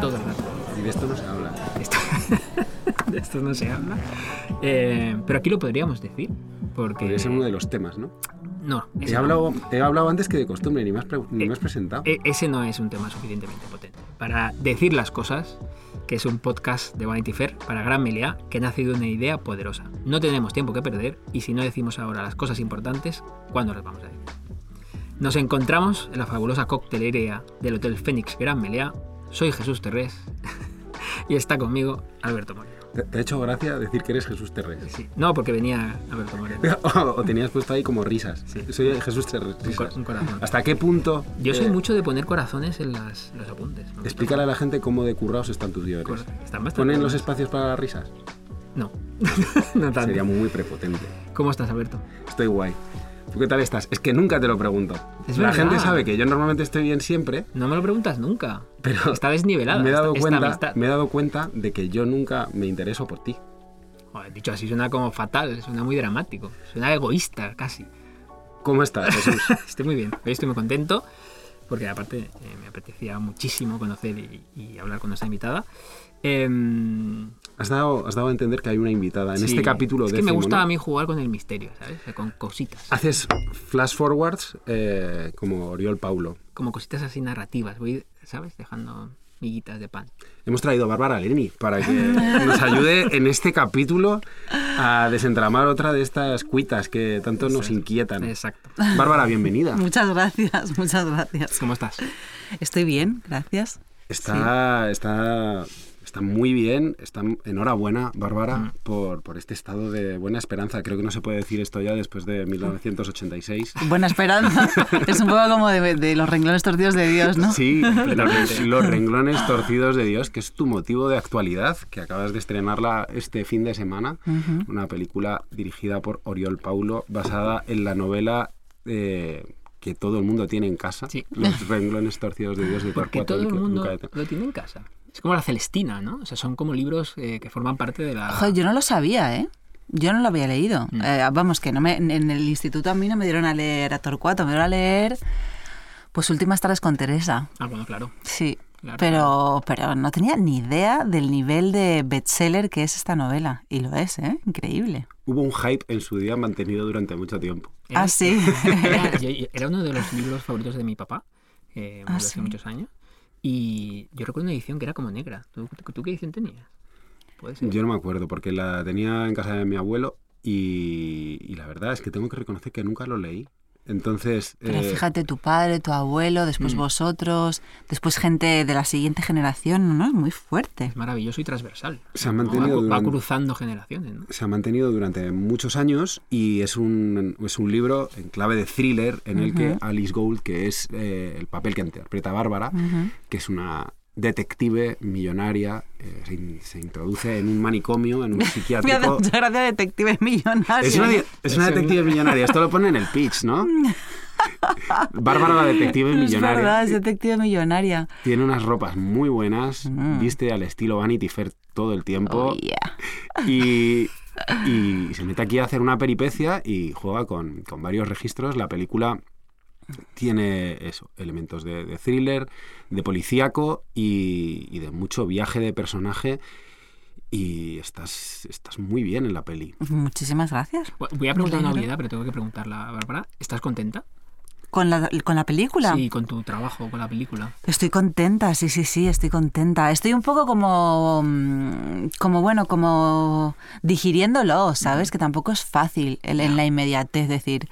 todo el rato. Y de esto no se habla. Esto, de esto no se habla. Eh, pero aquí lo podríamos decir. Porque. Podría ser uno de los temas, ¿no? No, He no. hablado, he hablado antes que de costumbre, ni me has, ni Eh, me has presentado. E- ese no es un tema suficientemente potente. Para decir las cosas, que es un podcast de Vanity Fair para Gran Meliá, que ha nacido una idea poderosa. No tenemos tiempo que perder y si no decimos ahora las cosas importantes, ¿cuándo las vamos a decir? Nos encontramos en la fabulosa coctelería del Hotel Fénix Gran Meliá. Soy Jesús Terrés y está conmigo Alberto Moreno. ¿Te, ha hecho gracia decir que eres Jesús Terrés? Sí, no, porque venía Alberto Moreno. o, o tenías puesto ahí como risas. Sí. Soy Jesús Terrés. Un, cor- risas. un corazón. ¿Hasta qué punto? Yo soy eh, mucho de poner corazones en las, los apuntes. Gusta Explícale a la gente cómo de currados están tus guiones. Están bastante ¿Ponen los espacios para las risas? No, no tanto. Sería muy prepotente. ¿Cómo estás, Alberto? Estoy guay. ¿Tú qué tal estás? Es que nunca te lo pregunto. Es la verdad. gente sabe que yo normalmente estoy bien siempre, No me lo preguntas nunca. pero Está desnivelada. me he dado esta- cuenta, amistad. me he dado cuenta de que yo nunca me intereso por ti. Joder, dicho así suena como fatal, suena muy dramático, suena egoísta casi. ¿Cómo estás, Jesús? Estoy muy bien, hoy estoy muy contento porque aparte eh, me apetecía muchísimo conocer y, y hablar con nuestra invitada. Em, Has dado, has dado a entender que hay una invitada en sí, este capítulo Es que décimo, me gusta ¿no? a mí jugar con el misterio, ¿sabes? O sea, con cositas. Haces flash forwards eh, como Oriol Paulo. Como cositas así narrativas. Voy, ¿sabes? Dejando miguitas de pan. Hemos traído a Bárbara Leni para que nos ayude en este capítulo a desentramar otra de estas cuitas que tanto nos inquietan. Exacto. Bárbara, bienvenida. Muchas gracias, muchas gracias. ¿Cómo estás? Estoy bien, gracias. Está, está, está muy bien. Está, enhorabuena, Bárbara, Mm. por, por este estado de buena esperanza. Creo que no se puede decir esto ya después de 1986. Buena esperanza. es un poco como de, de los renglones torcidos de Dios, ¿no? Sí, los, los renglones torcidos de Dios, que es tu motivo de actualidad, que acabas de estrenarla este fin de semana. Una película dirigida por Oriol Paulo, basada en la novela eh, que todo el mundo tiene en casa. Sí. Los renglones torcidos de Dios de Porque todo el mundo lo tiene en casa. Es como la Celestina, ¿no? O sea, son como libros eh, que forman parte de la... Joder, yo no lo sabía, ¿eh? Yo no lo había leído. Mm. Eh, vamos, que no me, en el instituto a mí no me dieron a leer a Torcuato, me dieron a leer pues Últimas tardes con Teresa. Ah, bueno, claro. Sí, Claro. pero, pero no tenía ni idea del nivel de bestseller que es esta novela. Y lo es, ¿eh? Increíble. Hubo un hype en su día mantenido durante mucho tiempo. Ah, sí. Era, yo- era uno de los libros favoritos de mi papá, eh, Ah, hace sí. muchos años. Y yo recuerdo una edición que era como negra. ¿Tú, qué edición tenías? Puede ser. Yo no me acuerdo porque la tenía en casa de mi abuelo y, y la verdad es que tengo que reconocer que nunca lo leí. Entonces, Pero eh, fíjate, tu padre, tu abuelo, después Mm. vosotros, después gente de la siguiente generación, ¿no? Es muy fuerte. Es maravilloso y transversal. Se ha mantenido Va, va durante- cruzando generaciones, ¿no? se ha mantenido durante muchos años y es un, es un libro en clave de thriller en el que. Alice Gold, que es eh, el papel que interpreta Bárbara, que es una detective millonaria, eh, se, in- se introduce en un manicomio, en un Me hace psiquiátrico. mucha gracia detective millonario. Es una, es detective millonaria, esto lo pone en el pitch, ¿no? Bárbara la detective Es millonaria. verdad, es detective millonaria. Tiene unas ropas muy buenas, Mm. viste al estilo Vanity Fair todo el tiempo Oh, yeah. y, y se mete aquí a hacer una peripecia y juega con, con varios registros. La película tiene eso, elementos de, de thriller, de policíaco y, y de mucho viaje de personaje y estás, estás muy bien en la peli. Muchísimas gracias. Voy a preguntar una obviedad, pero tengo que preguntarla a Bárbara. ¿Estás contenta? ¿Con la, con la película? Sí, con tu trabajo, con la película. Estoy contenta, sí, sí, sí, estoy contenta. Estoy un poco como, mm, como bueno, como digiriéndolo, ¿sabes? Que tampoco es fácil el- en la inmediatez decir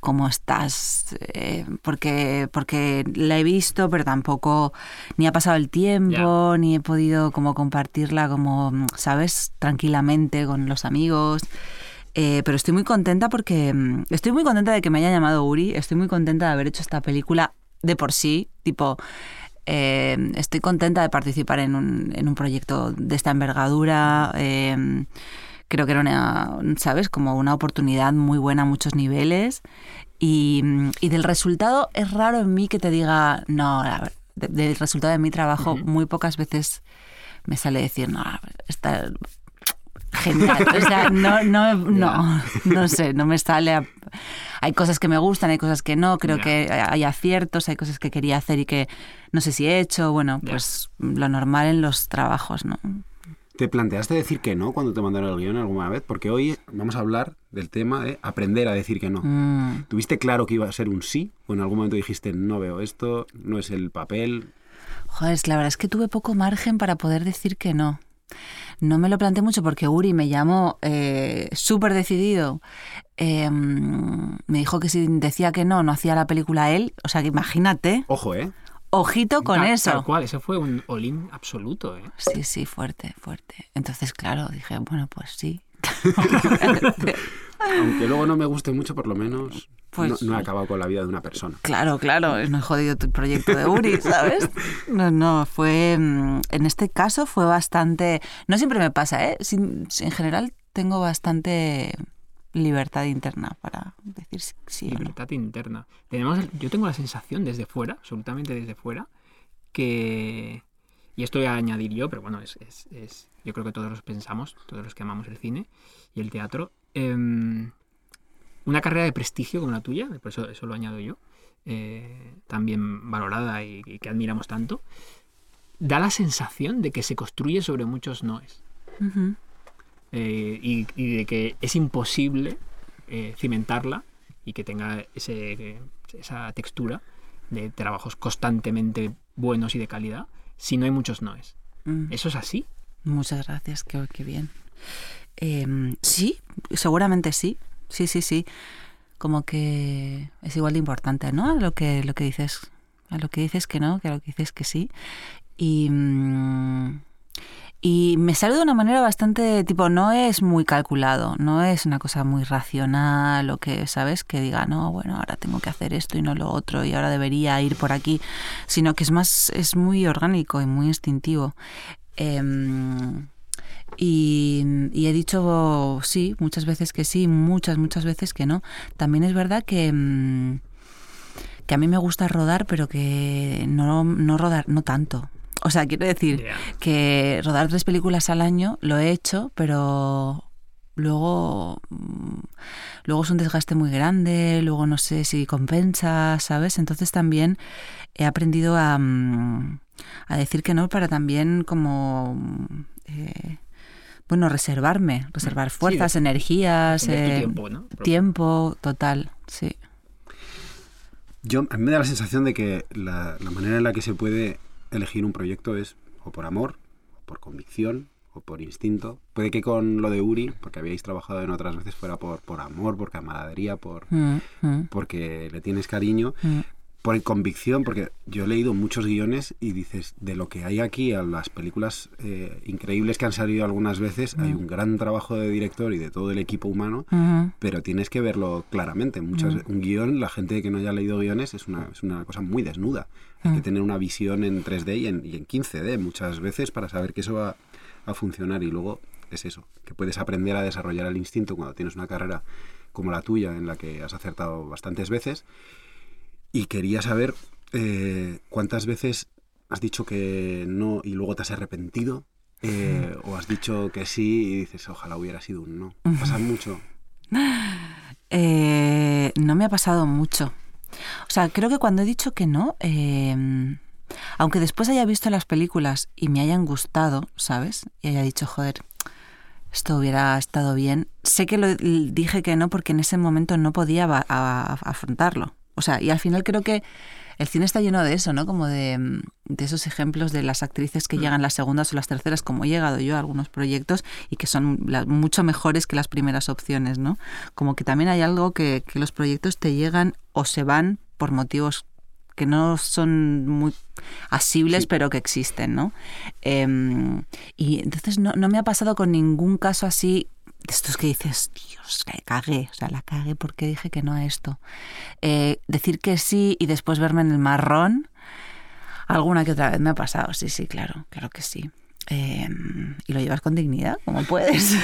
cómo estás, eh, porque, porque la he visto, pero tampoco ni ha pasado el tiempo, ni he podido como compartirla como, ¿sabes? Tranquilamente con los amigos. Eh, pero estoy muy contenta porque mm, estoy muy contenta de que me haya llamado Uri, estoy muy contenta de haber hecho esta película de por sí, tipo, eh, estoy contenta de participar en un, en un proyecto de esta envergadura. eh, creo que era una, ¿sabes? Como una oportunidad muy buena a muchos niveles. Y, y del resultado es raro en mí que te diga, no, la de- del resultado de mi trabajo muy pocas veces me sale decir, no, está genial. O sea, no, no, no, no sé, no me sale. a- hay cosas que me gustan, hay cosas que no, creo Ya. que hay aciertos, hay cosas que quería hacer y que no sé si he hecho, bueno, Ya. pues lo normal en los trabajos, ¿no? ¿Te planteaste decir que no cuando te mandaron el guion alguna vez? Porque hoy vamos a hablar del tema de aprender a decir que no. Mm. ¿Tuviste claro que iba a ser un sí? ¿O en algún momento dijiste, no veo esto, no es el papel? Joder, la verdad es que tuve poco margen para poder decir que no. No me lo planteé mucho porque Uri me llamó eh, súper decidido. Eh, me dijo que si decía que no, no hacía la película él. O sea, que imagínate, Ojo, ¿eh? Ojito con Tal- eso. Tal cual, eso fue un all-in absoluto, ¿eh? Sí, sí, fuerte, fuerte. Entonces, claro, dije, bueno, pues sí. Aunque luego no me guste mucho, por lo menos Pues- no, no he acabado con la vida de una persona. Claro, claro, no he jodido tu proyecto de Uri, ¿sabes? No, no, fue. mm, En este caso fue bastante. No siempre me pasa, ¿eh? Sin- en general tengo bastante libertad interna para decir sí, sí o no. libertad interna. Tenemos, el- yo tengo la sensación desde fuera, absolutamente desde fuera, que, y esto voy a añadir yo, pero bueno, es, es- es- yo creo que todos los pensamos, todos los que amamos el cine y el teatro, em, una carrera de prestigio como la tuya, por eso, eso lo añado yo, eh, también valorada y, y que admiramos tanto, da la sensación de que se construye sobre muchos noes. Eh, y, y de que es imposible eh, cimentarla y que tenga ese, esa textura de trabajos constantemente buenos y de calidad si no hay muchos noes. Mm. ¿Eso es así? Muchas gracias, qué, qué bien. Em, sí, seguramente sí. Sí, sí, sí. Como que es igual de importante, ¿no? A lo que, lo que dices. A lo que dices que no, que a lo que dices que sí. Y, mm, y me sale de una manera bastante, tipo, no es muy calculado, no es una cosa muy racional o que, ¿sabes? Que diga, no, bueno, ahora tengo que hacer esto y no lo otro y ahora debería ir por aquí, sino que es más, es muy orgánico y muy instintivo. Em, y, y he dicho sí, muchas veces que sí, muchas, muchas veces que no. También es verdad que, mm, que a mí me gusta rodar, pero que no, no rodar, no tanto. O sea, quiero decir que rodar tres películas al año lo he hecho, pero luego mm, luego es un desgaste muy grande, luego no sé si compensa, ¿sabes? Entonces también he aprendido a, mm, a decir que no para también como mm, eh, bueno, reservarme, reservar Sí, fuerzas, energías, eh, tiempo, ¿no? tiempo, total, sí. Yo, a mí me da la sensación de que la, la manera en la que se puede elegir un proyecto es o por amor, o por convicción, o por instinto. Puede que con lo de Uri, porque habíais trabajado en otras veces, fuera por, por amor, por camaradería, por, Mm, mm, porque le tienes cariño, mm. por convicción, porque yo he leído muchos guiones y dices, de lo que hay aquí a las películas eh, increíbles que han salido algunas veces, hay un gran trabajo de director y de todo el equipo humano, pero tienes que verlo claramente. Muchas, Un guion, la gente que no haya leído guiones, es una, es una cosa muy desnuda. Hay que tener una visión en 3D y en, y en 15D muchas veces para saber que eso va a funcionar. Y luego es eso, que puedes aprender a desarrollar el instinto cuando tienes una carrera como la tuya, en la que has acertado bastantes veces. Y quería saber eh, cuántas veces has dicho que no y luego te has arrepentido. eh, o has dicho que sí y dices, ojalá hubiera sido un no. Pasa mucho. Eh, no me ha pasado mucho. O sea, creo que cuando he dicho que no, eh, aunque después haya visto las películas y me hayan gustado, ¿sabes? Y haya dicho, joder, esto hubiera estado bien. Sé que lo dije que no porque en ese momento no podía afrontarlo. O sea, y al final creo que el cine está lleno de eso, ¿no? Como de, mm, de esos ejemplos de las actrices que llegan las segundas o las terceras, como he llegado yo a algunos proyectos y que son la- mucho mejores que las primeras opciones, ¿no? Como que también hay algo que, que los proyectos te llegan o se van por motivos que no son muy asibles, Sí. pero que existen, ¿no? Em, y entonces no, no me ha pasado con ningún caso así de estos que dices, Dios, la cagué, o sea, la cagué porque dije que no a esto. Eh, decir que sí y después verme en el marrón, alguna que otra vez me ha pasado, sí, sí, claro, claro que sí. Em, y lo llevas con dignidad, como puedes.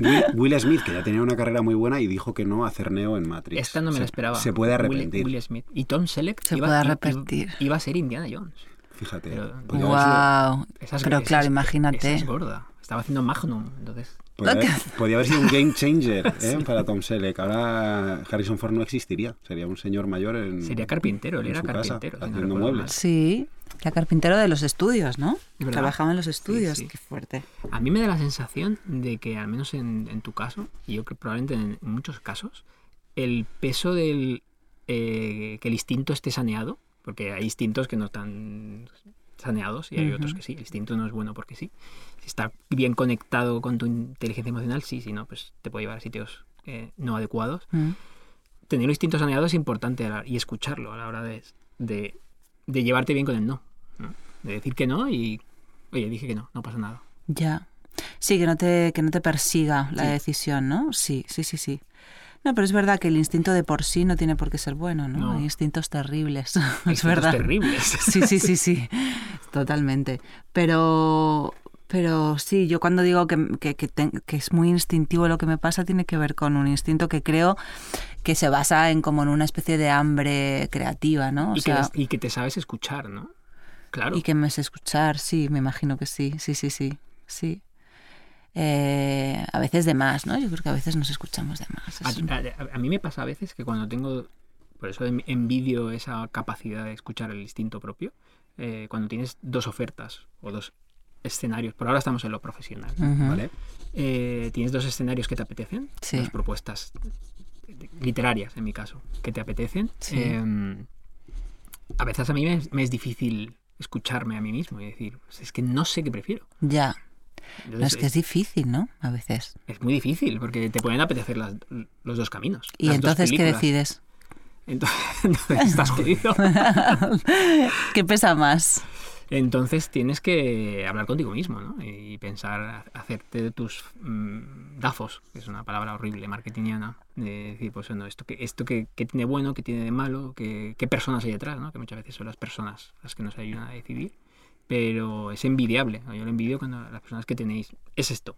Will, Will Smith, que ya tenía una carrera muy buena y dijo que no a hacer Neo en Matrix. Esta no me Se- la esperaba. Se puede Will- arrepentir. Will, Smith. Y Tom Selleck Se iba, puede arrepentir. Iba a ser Indiana Jones. Fíjate. Pero- wow. Esa es- Pero esa claro, imagínate. Esa es gorda. Estaba haciendo Magnum, entonces Podía, haber- podía haber sido un game changer ¿eh? para Tom Selleck. Ahora Harrison Ford no existiría. Sería un señor mayor en. Sería carpintero, él era casa, carpintero. haciendo muebles. Sí, la carpintero de los estudios, ¿no? Trabajaba en los estudios, sí. qué fuerte. A mí me da la sensación de que, al menos en, en tu caso, y yo creo que probablemente en, en muchos casos, el peso del eh, que el instinto esté saneado, porque hay instintos que no están saneados y hay otros que sí. El instinto no es bueno porque sí. Si está bien conectado con tu inteligencia emocional, sí, si no, pues te puede llevar a sitios eh, no adecuados. Mm. Tener el instinto saneado es importante la- y escucharlo a la hora de, de, de llevarte bien con el no, ¿no? De decir que no y, oye, dije que no, no pasa nada. Ya. Sí, que no te, que no te persiga la Sí. decisión, ¿no? Sí, sí, sí, sí. No, pero es verdad que el instinto de por sí no tiene por qué ser bueno, ¿no? No. Hay instintos terribles. Hay es instintos verdad. terribles. Sí, sí, sí, sí. Totalmente. Pero, pero sí, yo cuando digo que, que, que es muy instintivo lo que me pasa, tiene que ver con un instinto que creo que se basa en como en una especie de hambre creativa, ¿no? O y, sea, y que te sabes escuchar, ¿no? Claro. y que me sé escuchar, sí, me imagino que sí, sí, sí, sí, sí. Eh, a veces de más, ¿no? Yo creo que a veces nos escuchamos de más. A, Es un- a- a mí me pasa a veces que cuando tengo, por eso en- envidio esa capacidad de escuchar el instinto propio, eh, cuando tienes dos ofertas o dos escenarios, por ahora estamos en lo profesional. ¿vale? Eh, tienes dos escenarios que te apetecen, Sí. dos propuestas literarias en mi caso, que te apetecen. Sí. eh, a veces a mí me es, me es difícil escucharme a mí mismo y decir, "Pues es que no sé qué prefiero. Ya. Entonces, No, es que es difícil, ¿no? A veces. es muy difícil porque te pueden apetecer las- los dos caminos. ¿Y entonces qué decides? Entonces, entonces estás jodido. ¿Qué pesa más? Entonces tienes que hablar contigo mismo, ¿no? Y pensar, hacerte de tus mm, dafos, que es una palabra horrible, marketingiana, de decir, pues bueno, esto que, esto que, que tiene bueno, que tiene de malo, que, qué personas hay detrás, ¿no? Que muchas veces son las personas las que nos ayudan a decidir. Pero es envidiable. Yo lo envidio cuando las personas que tenéis, es esto.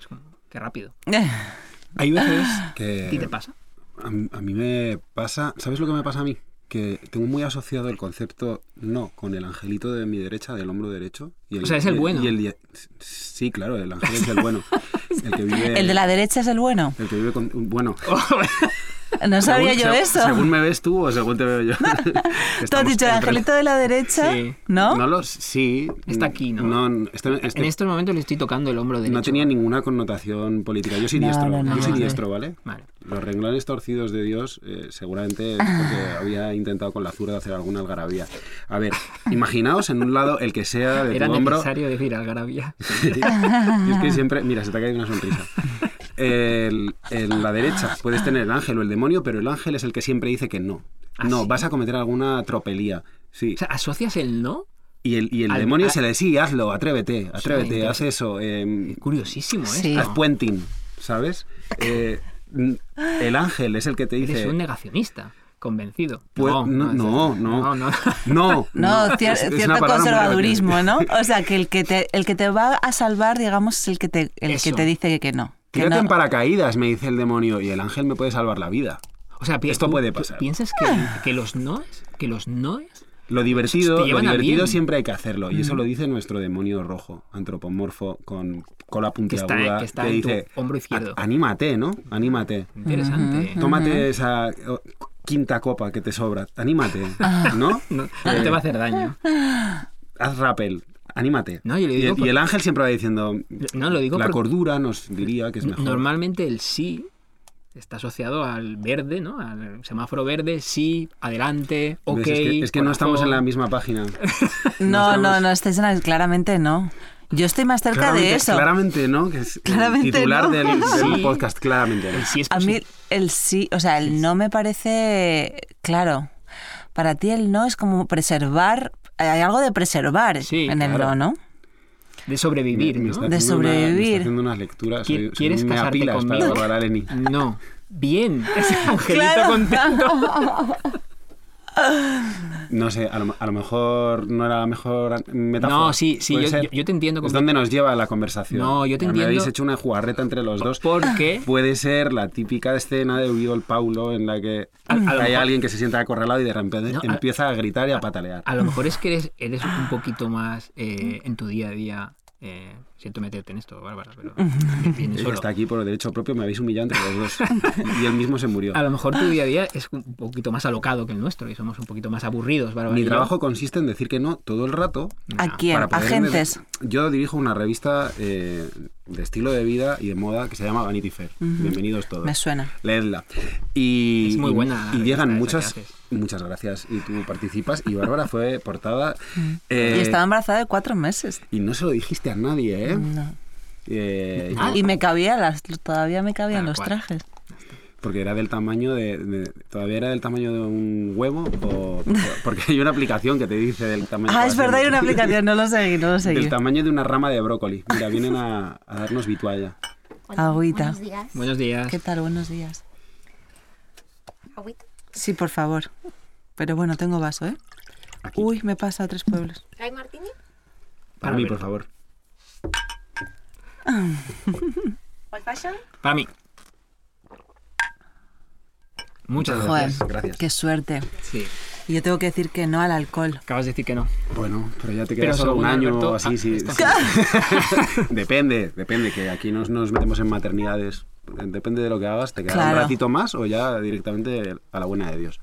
Es como, qué rápido. Hay veces ¿A ti te que pasa? a, a mí me pasa. ¿Sabes lo que me pasa a mí? Que tengo muy asociado el concepto no con el angelito de mi derecha, del hombro derecho. Y O sea, es el y bueno. y el- sí, claro, el ángel es el bueno. El que vive. ¿El de la derecha es el bueno? el que vive con. Bueno. No sabía según- yo se- eso. Según me ves tú o según te veo yo. ¿Tú has dicho el angelito de la derecha? Sí. ¿No? No lo sí. Está aquí, ¿no? No, este- este- En estos momentos le estoy tocando el hombro derecho. no tenía ninguna connotación política. Yo soy No, diestro. no, no, yo soy no. diestro, ¿vale? Vale. Los renglones torcidos de Dios eh, seguramente es porque había intentado con la zurda hacer alguna algarabía. A ver, imaginaos en un lado el que sea de Era tu hombro. necesario decir algarabía. Es que siempre, mira, se te ha caído una sonrisa. El- en la derecha puedes tener el ángel o el demonio, pero el ángel es el que siempre dice que no. ¿Ah, no, sí? vas a cometer alguna tropelía. Sí. O sea, ¿asocias el no? y el, y el al- demonio a- se le sí, hazlo, atrévete, atrévete, haz eso. eh, Curiosísimo Sí. esto. haz puenting, ¿sabes? Eh, el ángel es el que te dice. un negacionista, convencido. Pues- no, no, no. no, no. No, No, cier- es- es una cierto conservadurismo, ¿no? O sea, que el que te, el que te va a salvar, digamos, es el que te, el que te dice que no. Que Tírate no. en paracaídas, me dice el demonio, y el ángel me puede salvar la vida. O sea, pi- Esto puede pasar. ¿Piensas que, que los noes, que los noes Lo divertido, lo divertido siempre hay que hacerlo. Y eso Mm. lo dice nuestro demonio rojo, antropomorfo, con cola que está, puntiaguda, que está en dice, tu hombro izquierdo? "A- anímate, ¿no? Anímate. Interesante. Tómate esa quinta copa que te sobra. Anímate, Ah. ¿no? No, no te va a hacer daño. Haz rappel. Anímate. No, yo le y, digo el, por- y el ángel siempre va diciendo, No, lo digo la cordura nos diría que es mejor. normalmente el sí está asociado al verde, ¿no? Al semáforo verde, sí, adelante, ok. Es que, es que no estamos en la misma página. No, no, estamos- no, estáis en la- claramente no. Yo estoy más cerca claramente, de eso. Claramente no, que es el titular no. del, del Sí. podcast, claramente no. El sí es A mí el sí, o sea, el no me parece claro. Para ti el no es como preservar, hay algo de preservar Sí, en el claro. no. De sobrevivir, Me- me ¿no? De haciendo una- me está sobrevivir. haciendo unas lecturas. ¿Qui- soy- soy quieres un casarte conmigo? para. No. Bien. Ese angelito Claro. contento. No sé, a lo, a lo mejor no era la mejor metáfora. No, sí, sí, yo, ser. yo- yo te entiendo. Es donde nos lleva la conversación. No, yo te Me entiendo. habéis hecho una jugarreta entre los dos. Porque Puede ser la típica escena de Uriol Paulo en la que A- a lo hay mejor- alguien que se sienta acorralado y de repente No, empieza a gritar y a patalear. a lo mejor es que eres, eres un poquito más eh, en tu día a día. eh, Siento meterte en esto, Bárbara, pero viene Él solo. está aquí por derecho propio, me habéis humillado entre los dos. y él mismo se murió. A lo mejor tu día a día es un poquito más alocado que el nuestro y somos un poquito más aburridos, Bárbara. Mi trabajo consiste en decir que no todo el rato. ¿A quién? Agentes. Yo dirijo una revista eh, de estilo de vida y de moda que se llama Vanity Fair. Bienvenidos todos. Me suena. Leedla. Y, Es muy buena Y, llegan muchas. Muchas gracias. Y tú participas. Y Bárbara fue portada. eh, y estaba embarazada de cuatro meses. y no se lo dijiste a nadie, ¿eh? No. Eh, Ah. Y me cabía las, todavía me cabían los cual. trajes. Porque era del tamaño de, de- Todavía era del tamaño de un huevo. O, porque hay una aplicación que te dice del tamaño. Ah, es verdad, hay una aplicación, no lo seguí, no lo seguí. Del tamaño de una rama de brócoli. Mira, vienen a, a darnos vitualla. Agüita. Buenos días. Buenos días. ¿Qué tal? Buenos días. Agüita. Sí, por favor. Pero bueno, tengo vaso, ¿eh? Aquí. Uy, me pasa a tres pueblos. ¿Trae Martini? Para mí, por favor. ¿Old fashion? Para mí. Muchas Joder, gracias. Gracias. qué suerte. Sí. Y yo tengo que decir que no al alcohol. Acabas de decir que no. Bueno, pero ya te Pero queda solo un año Alberto, o así, ah, sí. esto- sí. depende, depende, que aquí nos, nos metemos en maternidades. Depende de lo que hagas, te queda Claro. un ratito más o ya directamente a la buena de Dios.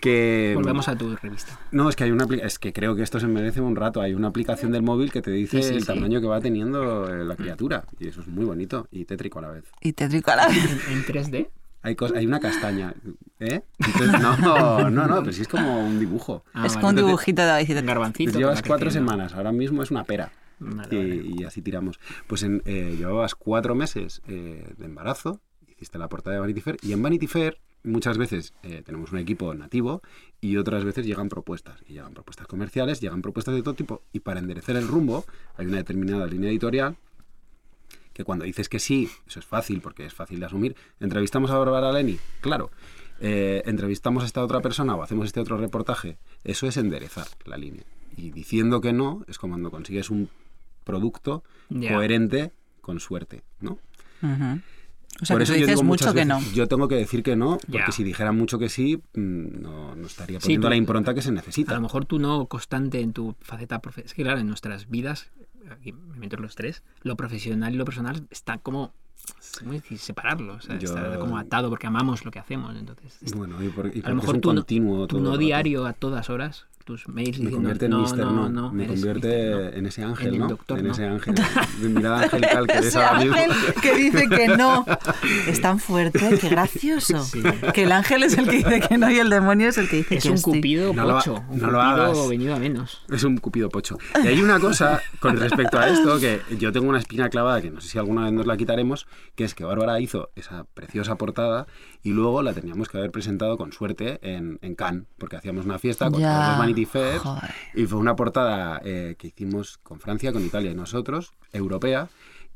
Que Volvemos a tu revista. No, es que hay una es que creo que esto se merece un rato. Hay una aplicación del móvil que te dice Sí, sí, el sí. tamaño que va teniendo eh, la criatura y eso es muy bonito y tétrico a la vez. Y tétrico a la vez. En 3D. Hay hay una castaña, ¿eh? Entonces, no, no, no, pero sí es como un dibujo. Ah, es vale. como un dibujito de garbancito. Llevas cuatro semanas, ahora mismo es una pera. Vale, y, vale. y así tiramos. Pues en, eh, llevabas cuatro meses eh, de embarazo, hiciste la portada de Vanity Fair, y en Vanity Fair muchas veces eh, tenemos un equipo nativo y otras veces llegan propuestas. Y llegan propuestas comerciales, llegan propuestas de todo tipo, y para enderezar el rumbo hay una determinada línea editorial que cuando dices que sí, eso es fácil porque es fácil de asumir. ¿Entrevistamos a Bárbara Leni? Claro. Eh, ¿Entrevistamos a esta otra persona o hacemos este otro reportaje? Eso es enderezar la línea. Y diciendo que no es como cuando consigues un producto coherente con suerte, ¿no? Ujú. O sea, Por que eso tú yo dices digo mucho que no. Yo tengo que decir que no, porque si dijera mucho que sí, mm, no, no estaría Sí, poniendo tú- la impronta que se A necesita. lo mejor tú no constante en tu faceta profesional. Es que claro, en nuestras vidas, aquí me meto los tres, lo profesional y lo personal está como... Separarlo. O sea, Yo- está como atado porque amamos lo que hacemos. Entonces, es- Bueno, y, por, y a lo mejor tú, continuo tú no diario a todas horas, tus mails Me diciendo convierte en no, Mister no, No, no, me convierte Mister No". en ese ángel, En el ¿no? doctor, en ese ángel, de mirada angelical que eres ahora mismo. ángel que dice que no. Es tan fuerte, qué gracioso. Sí. Que el ángel es el que dice que no y el demonio es el que dice Es que un sí. cupido No lo ha- pocho. un no cupido lo hagas. venido a menos. Es un cupido pocho. Y hay una cosa con respecto a esto que yo tengo una espina clavada que no sé si alguna vez nos la quitaremos, que es que Bárbara hizo esa preciosa portada y luego la teníamos que haber presentado con suerte en, en Cannes, porque hacíamos una fiesta con todos los Vanity Fair Joder. y fue una portada eh, que hicimos con Francia, con Italia y nosotros, europea,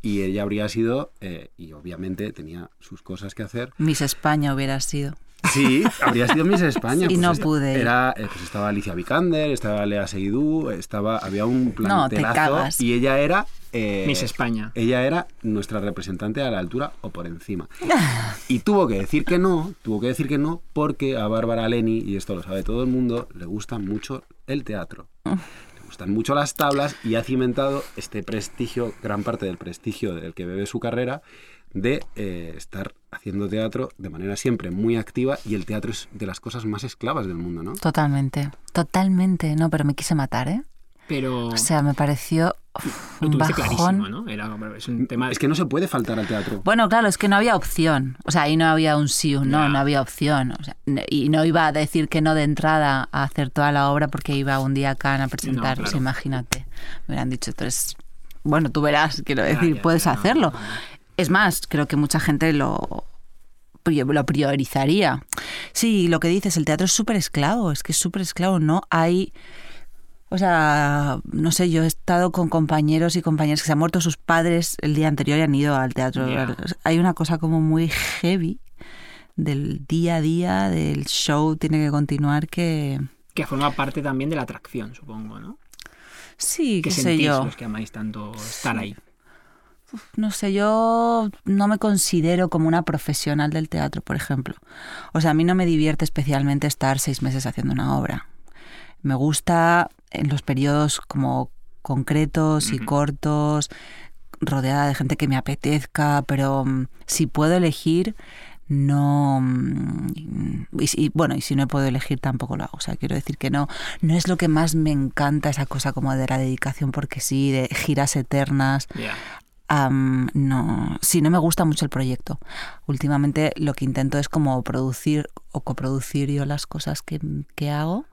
y ella habría sido, eh, y obviamente tenía sus cosas que hacer, Miss España hubiera sido. Sí, habría sido Miss España. Y no esta- pude ir. Era, eh, pues estaba Alicia Vikander, estaba Lea Seydoux, estaba, había un No, te plantelazo cagas. y ella era... eh, Miss España. Ella era nuestra representante a la altura o por encima. Y tuvo que decir que no, tuvo que decir que no porque a Bárbara Leni, y esto lo sabe todo el mundo, le gusta mucho el teatro. Le gustan mucho las tablas y ha cimentado este prestigio, gran parte del prestigio del que bebe su carrera, de eh, estar haciendo teatro de manera siempre muy activa y el teatro es de las cosas más esclavas del mundo, ¿no? Totalmente, totalmente. No, pero me quise matar, ¿eh? Pero O sea, me pareció uf, un bajón. clarísimo, ¿no? Era, es un tema... Es que no se puede faltar al teatro. Bueno, claro, es que no había opción. O sea, ahí no había un sí o un no, no había opción. O sea, y no iba a decir que no de entrada a hacer toda la obra porque iba un día acá a presentar. No, O sea, claro. imagínate. Me hubieran dicho, tú eres... Bueno, tú verás, quiero decir, ya, puedes ya, hacerlo. no, no. Es más, creo que mucha gente lo, lo priorizaría. Sí, lo que dices, el teatro es súper esclavo, es que es súper esclavo, no hay... O sea, no sé, yo he estado con compañeros y compañeras que se han muerto sus padres el día anterior y han ido al teatro. Hay una cosa como muy heavy del día a día, del show, tiene que continuar que... Que forma parte también de la atracción, supongo, ¿no? Sí, Que qué sé yo. los que amáis tanto estar ahí. No sé, yo no me considero como una profesional del teatro, por ejemplo. O sea, a mí no me divierte especialmente estar seis meses haciendo una obra. Me gusta en los periodos como concretos y cortos, rodeada de gente que me apetezca, pero mm, si puedo elegir, no... mm, Y, bueno, y si no puedo elegir tampoco lo hago. O sea, quiero decir que no, no es lo que más me encanta esa cosa como de la dedicación porque sí, de giras eternas. Am, no, sí, no me gusta mucho el proyecto. Últimamente lo que intento es como producir o coproducir yo las cosas que, que hago,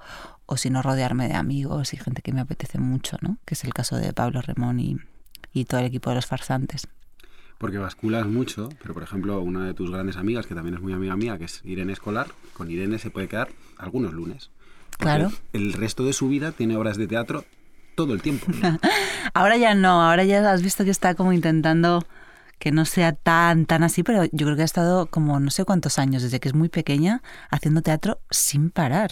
o si no rodearme de amigos y gente que me apetece mucho, ¿no? Que es el caso de Pablo Remón y, y todo el equipo de los farsantes. Porque basculas mucho, pero por ejemplo, una de tus grandes amigas, que también es muy amiga mía, que es Irene Escolar, con Irene se puede quedar algunos lunes. Claro. El resto de su vida tiene obras de teatro todo el tiempo. Ahora ya no, ahora ya has visto que está como intentando que no sea tan, tan así, pero yo creo que ha estado como no sé cuántos años, desde que es muy pequeña, haciendo teatro sin parar.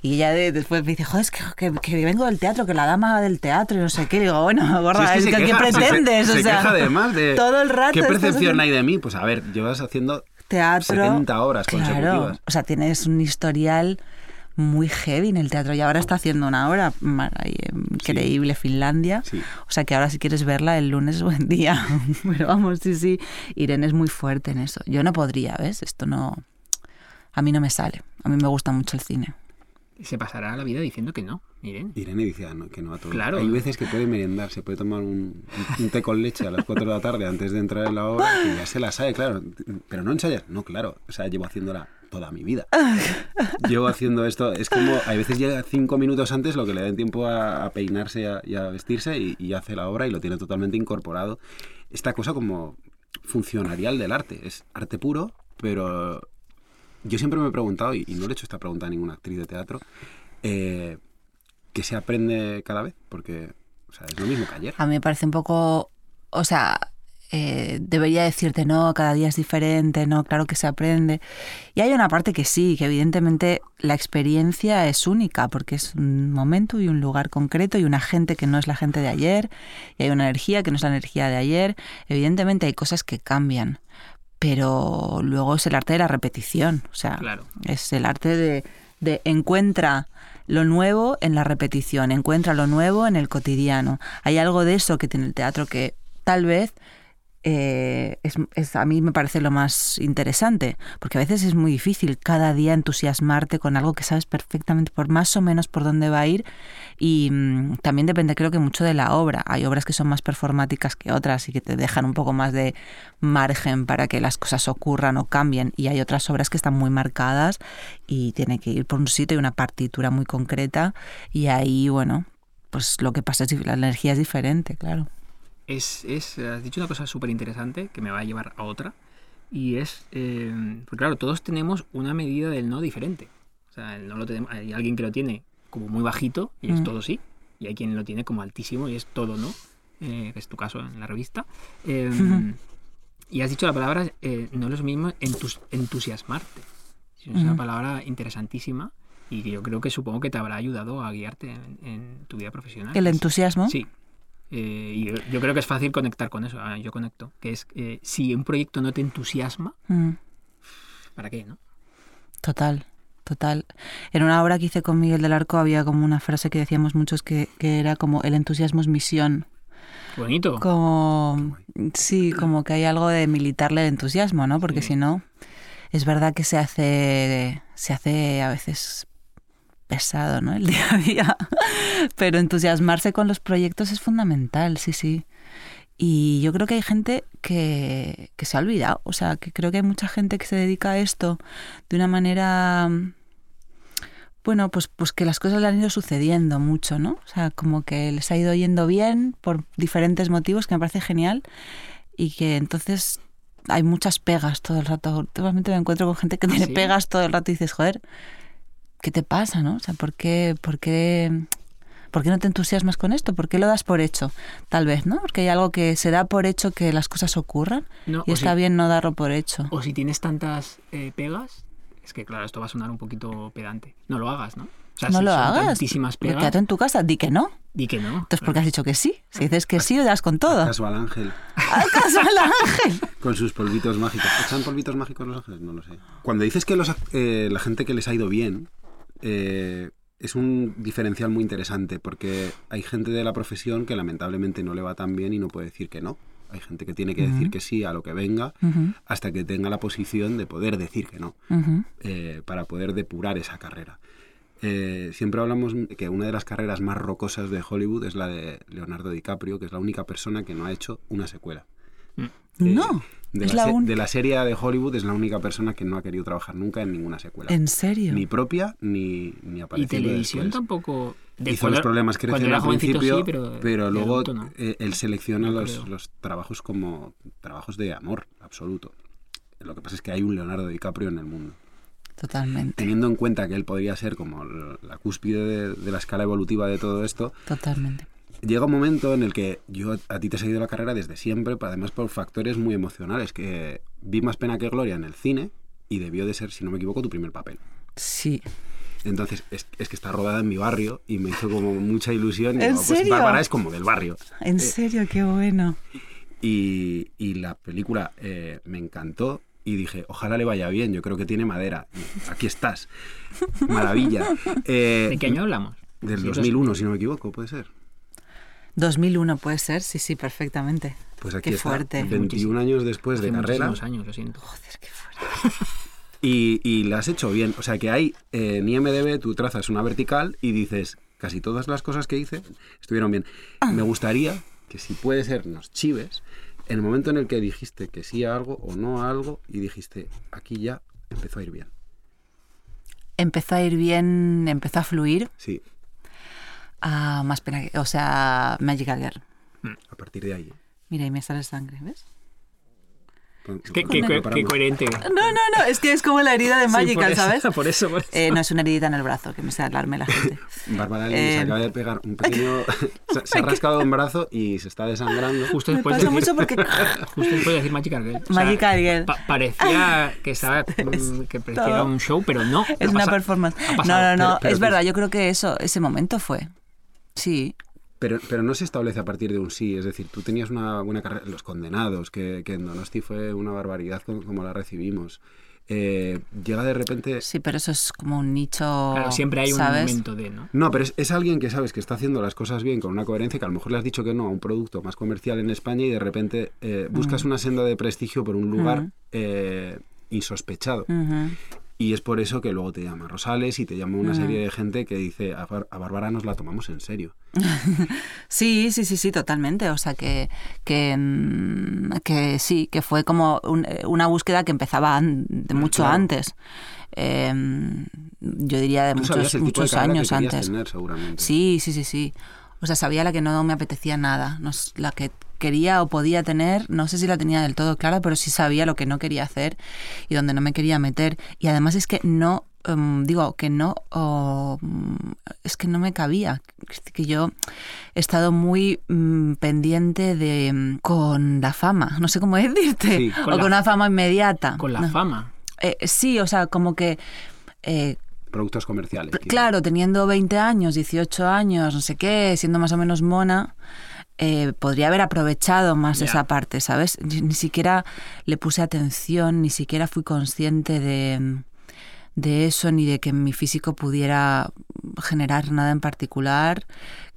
Y ella de- después me dice, joder, es que, que- que vengo del teatro, que la dama del teatro y no sé qué. Y digo, bueno, gorda, es que, se ¿qué queja- pretendes? Se, o sea, queja además de todo el rato qué percepción hay de mí. Pues a ver, llevas haciendo teatro. 70 horas claro, consecutivas. O sea, tienes un historial muy heavy en el teatro y ahora está haciendo una obra increíble, Finlandia. Sí. O sea que ahora si quieres verla el lunes es buen día. Pero vamos, sí, sí. Irene es muy fuerte en eso. Yo no podría, ¿ves? Esto no... A mí no me sale. A mí me gusta mucho el cine. Se pasará la vida diciendo que no, miren. Irene dice ah, no, que no a todo. Claro. Hay veces que puede merendar, se puede tomar un, un té con leche a las 4 de la tarde antes de entrar en la obra, que ya se la sabe, claro. Pero no ensayas. No, claro. O sea, llevo haciéndola toda mi vida. Llevo haciendo esto. Es como, hay veces llega cinco minutos antes lo que le den tiempo a, a peinarse y a, y a vestirse y, y hace la obra y lo tiene totalmente incorporado. Esta cosa como funcionarial del arte. Es arte puro, pero yo siempre me he preguntado, y, y no le he hecho esta pregunta a ninguna actriz de teatro, eh, que se aprende cada vez, porque o sea, es lo mismo que ayer. A mí me parece un poco... O sea, eh, debería decirte, no, cada día es diferente, no, claro que se aprende. Y hay una parte que sí, que evidentemente la experiencia es única, porque es un momento y un lugar concreto y una gente que no es la gente de ayer, y hay una energía que no es la energía de ayer. Evidentemente hay cosas que cambian, pero luego es el arte de la repetición, o sea, Claro. es el arte de, de encuentra lo nuevo en la repetición, encuentra lo nuevo en el cotidiano. Hay algo de eso que tiene el teatro que tal vez eh, es, a mí me parece lo más interesante, porque a veces es muy difícil cada día entusiasmarte con algo que sabes perfectamente por más o menos por dónde va a ir y mm, también depende creo que mucho de la obra. Hay obras que son más performáticas que otras y que te dejan un poco más de margen para que las cosas ocurran o cambien y hay otras obras que están muy marcadas y tiene que ir por un sitio y una partitura muy concreta y ahí, bueno, pues lo que pasa es que la energía es diferente, claro. Es, es, has dicho una cosa súper interesante que me va a llevar a otra. Y es, eh, pues claro, todos tenemos una medida del no diferente. O sea, el no lo tenemos, hay alguien que lo tiene como muy bajito y es Mm. todo sí. Y hay quien lo tiene como altísimo y es todo no. eh, que es tu caso en la revista. Eh, y has dicho la palabra, eh, no es lo mismo entus- entusiasmarte. Es una palabra interesantísima y que yo creo que supongo que te habrá ayudado a guiarte en, en tu vida profesional. El entusiasmo. Sí. Eh, y yo, yo creo que es fácil conectar con eso. ah, Yo conecto. Que es eh, si un proyecto no te entusiasma, Mm. ¿para qué? ¿No? Total, total. En una obra que hice con Miguel del Arco había como una frase que decíamos muchos que, que era como el entusiasmo es misión. Bonito. Como, sí, como que hay algo de militarle el entusiasmo, ¿no? Porque Sí. si no, es verdad que se hace, se hace a veces pesado, ¿no? El día a día. Pero entusiasmarse con los proyectos es fundamental, sí, sí. Y yo creo que hay gente que, que se ha olvidado. O sea, que creo que hay mucha gente que se dedica a esto de una manera. Bueno, pues, pues que las cosas le han ido sucediendo mucho, ¿no? O sea, como que les ha ido yendo bien por diferentes motivos, que me parece genial. Y que entonces hay muchas pegas todo el rato. Últimamente me encuentro con gente que tiene ¿Sí? pegas todo el rato y dices, joder, ¿qué te pasa, no? O sea, ¿por qué, por qué, por qué no te entusiasmas con esto? ¿Por qué lo das por hecho? Tal vez, ¿no? Porque hay algo que se da por hecho que las cosas ocurran No, y está si, bien no darlo por hecho. o si tienes tantas eh, pegas, es que claro, esto va a sonar un poquito pedante. No lo hagas, ¿no? O sea, no si lo hagas. tantísimas pegas, Quédate en tu casa, di que no. di que no. Entonces, ¿por qué has dicho que sí? Si dices que sí, das con todo. Caso al ángel, ¿Acaso al ángel? con sus polvitos mágicos. ¿Echan polvitos mágicos los ángeles? No lo sé. Cuando dices que los, eh, la gente que les ha ido bien, eh, es un diferencial muy interesante porque hay gente de la profesión que lamentablemente no le va tan bien y no puede decir que no. Hay gente que tiene que decir que sí a lo que venga hasta que tenga la posición de poder decir que no, eh, para poder depurar esa carrera. Eh, siempre hablamos que una de las carreras más rocosas de Hollywood es la de Leonardo DiCaprio, que es la única persona que no ha hecho una secuela. No, de, es la la se- única. de la serie de Hollywood es la única persona que no ha querido trabajar nunca en ninguna secuela. ¿En serio? Ni propia ni, ni Y televisión después. tampoco. de Hizo los cuando- problemas era al principio, sí, pero, pero, luego adulto no. eh, él selecciona No los, los trabajos como trabajos de amor absoluto. Lo que pasa es que hay un Leonardo DiCaprio en el mundo. Totalmente, Teniendo en cuenta que él podría ser como la cúspide de, de la escala evolutiva de todo esto, totalmente. Llega un momento en el que yo a ti te he seguido la carrera desde siempre, pero además por factores muy emocionales, que vi más pena que gloria en el cine y debió de ser, si no me equivoco, tu primer papel. Sí. Entonces, es, es que está rodada en mi barrio y me hizo como mucha ilusión. Y ¿En digo, pues serio? Bárbara es como del barrio. En serio, qué bueno. Y, y la película eh, me encantó y dije, ojalá le vaya bien, yo creo que tiene madera. Y aquí estás. Maravilla. Eh, ¿De qué año hablamos? Del Sí, 2001, si no me equivoco, puede ser. 2001 puede ser, sí, sí, perfectamente. Pues aquí Qué está. fuerte. 21 años después de carrera. años, lo siento. Joder, qué fuerte. Y, y la has hecho bien. O sea que hay eh, en IMDB tú trazas una vertical y dices, casi todas las cosas que hice estuvieron bien. Me gustaría que si puede ser nos chives, en el momento en el que dijiste que sí a algo o no a algo y dijiste, aquí ya empezó a ir bien. Empezó a ir bien, empezó a fluir. Sí, Ah, más pena que. O sea, Magical Girl. a partir de ahí. Mira, y me sale sangre, ¿ves? Qué, pon- qué- qué- qué coherente. No, no, no, es que es como la herida de Sí, Magical, por eso, ¿sabes? Por eso, por eso. Eh, no es una heridita en el brazo, que me se alarme la gente. Bárbara Eh, se acaba de pegar un pequeño... se, se ha rascado un brazo y se está desangrando. Justo Me después pasa de decir, mucho porque. justo después de decir Magical Girl. O sea, Magical Girl. pa- parecía que estaba mm, que parecía un show, pero no. Es una pasa- performance. No, no, no, Pero- pero es verdad, yo creo que eso, ese momento fue. Sí. Pero, pero no se establece a partir de un sí, es decir, tú tenías una buena carrera, Los Condenados, que, que en Donosti fue una barbaridad como, como la recibimos. Eh, llega de repente... Sí, pero eso es como un nicho. Claro, siempre hay un momento de, ¿no? No, pero es, es alguien que sabes que está haciendo las cosas bien, con una coherencia, que a lo mejor le has dicho que no a un producto más comercial en España y de repente eh, buscas una senda de prestigio por un lugar Mm. eh, insospechado. Y es por eso que luego te llama Rosales y te llama una serie de gente que dice, a, Bar- a Bárbara nos la tomamos en serio. Sí, sí, sí, sí, totalmente. O sea que, que, mm, que sí, que fue como un- eh, una búsqueda que empezaba an- de mucho claro. antes. Eh, yo diría de Tú muchos, el tipo de muchos años que antes. tener, seguramente. Sí, sí, sí, sí. O sea, sabía la que no me apetecía nada. No la que quería o podía tener, no sé si la tenía del todo clara, pero sí sabía lo que no quería hacer y donde no me quería meter. Y además es que no, em, digo, que no, mm, es que no me cabía. Es Que yo he estado muy mm, pendiente de mm, con la fama, no sé cómo decirte, Sí, o con la- con una fama inmediata. Con la No. fama. Eh, sí, o sea, como que eh, Productos comerciales. Claro, teniendo 20 años, 18 años, no sé qué, siendo más o menos mona, eh, podría haber aprovechado más esa parte, ¿sabes? Ni, ni siquiera le puse atención, ni siquiera fui consciente de, de eso, ni de que mi físico pudiera generar nada en particular.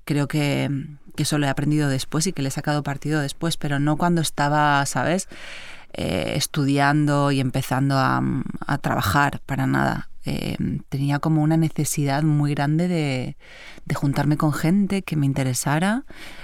Creo que, que eso lo he aprendido después y que le he sacado partido después, pero no cuando estaba, ¿sabes? Eh, estudiando y empezando a, a trabajar, para nada. Eh, tenía como una necesidad muy grande de, de juntarme con gente que me interesara.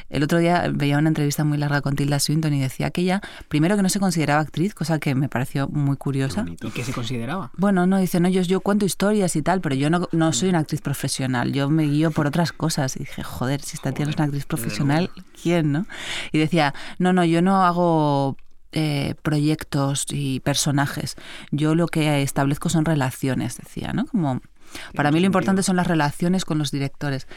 El otro día veía una entrevista muy larga con Tilda Swinton y decía que ella, primero que no se consideraba actriz, cosa que me pareció muy curiosa. bonito. ¿Y qué se consideraba? Bueno, no, dice, no, yo, yo cuento historias y tal, pero yo no, no soy una actriz profesional, yo me guío por otras cosas. Y dije, joder, si esta tía no es una actriz profesional, ¿quién, no? Y decía, no, no, yo no hago eh, proyectos y personajes, yo lo que establezco son relaciones, decía, ¿no? Como, para mí lo importante son las relaciones con los directores.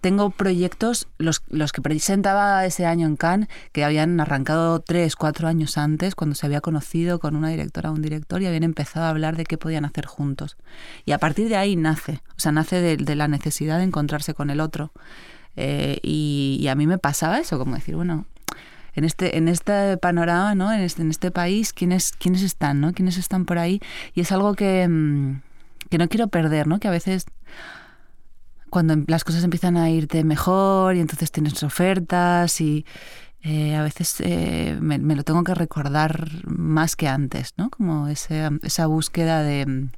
Tengo proyectos, los, los que presentaba ese año en Cannes, que habían arrancado tres, cuatro años antes, cuando se había conocido con una directora o un director y habían empezado a hablar de qué podían hacer juntos. Y a partir de ahí nace, o sea, nace de, de la necesidad de encontrarse con el otro. Eh, y, y a mí me pasaba eso, como decir, bueno, en este, en este panorama, ¿no? En este, en este país, ¿quiénes, ¿quiénes están, ¿no? ¿Quiénes están por ahí? Y es algo que, mm, que no quiero perder, ¿no? Que a veces cuando em- las cosas empiezan a irte mejor y entonces tienes ofertas y eh, a veces eh, me, me lo tengo que recordar más que antes, ¿no? Como ese- esa búsqueda de, mm,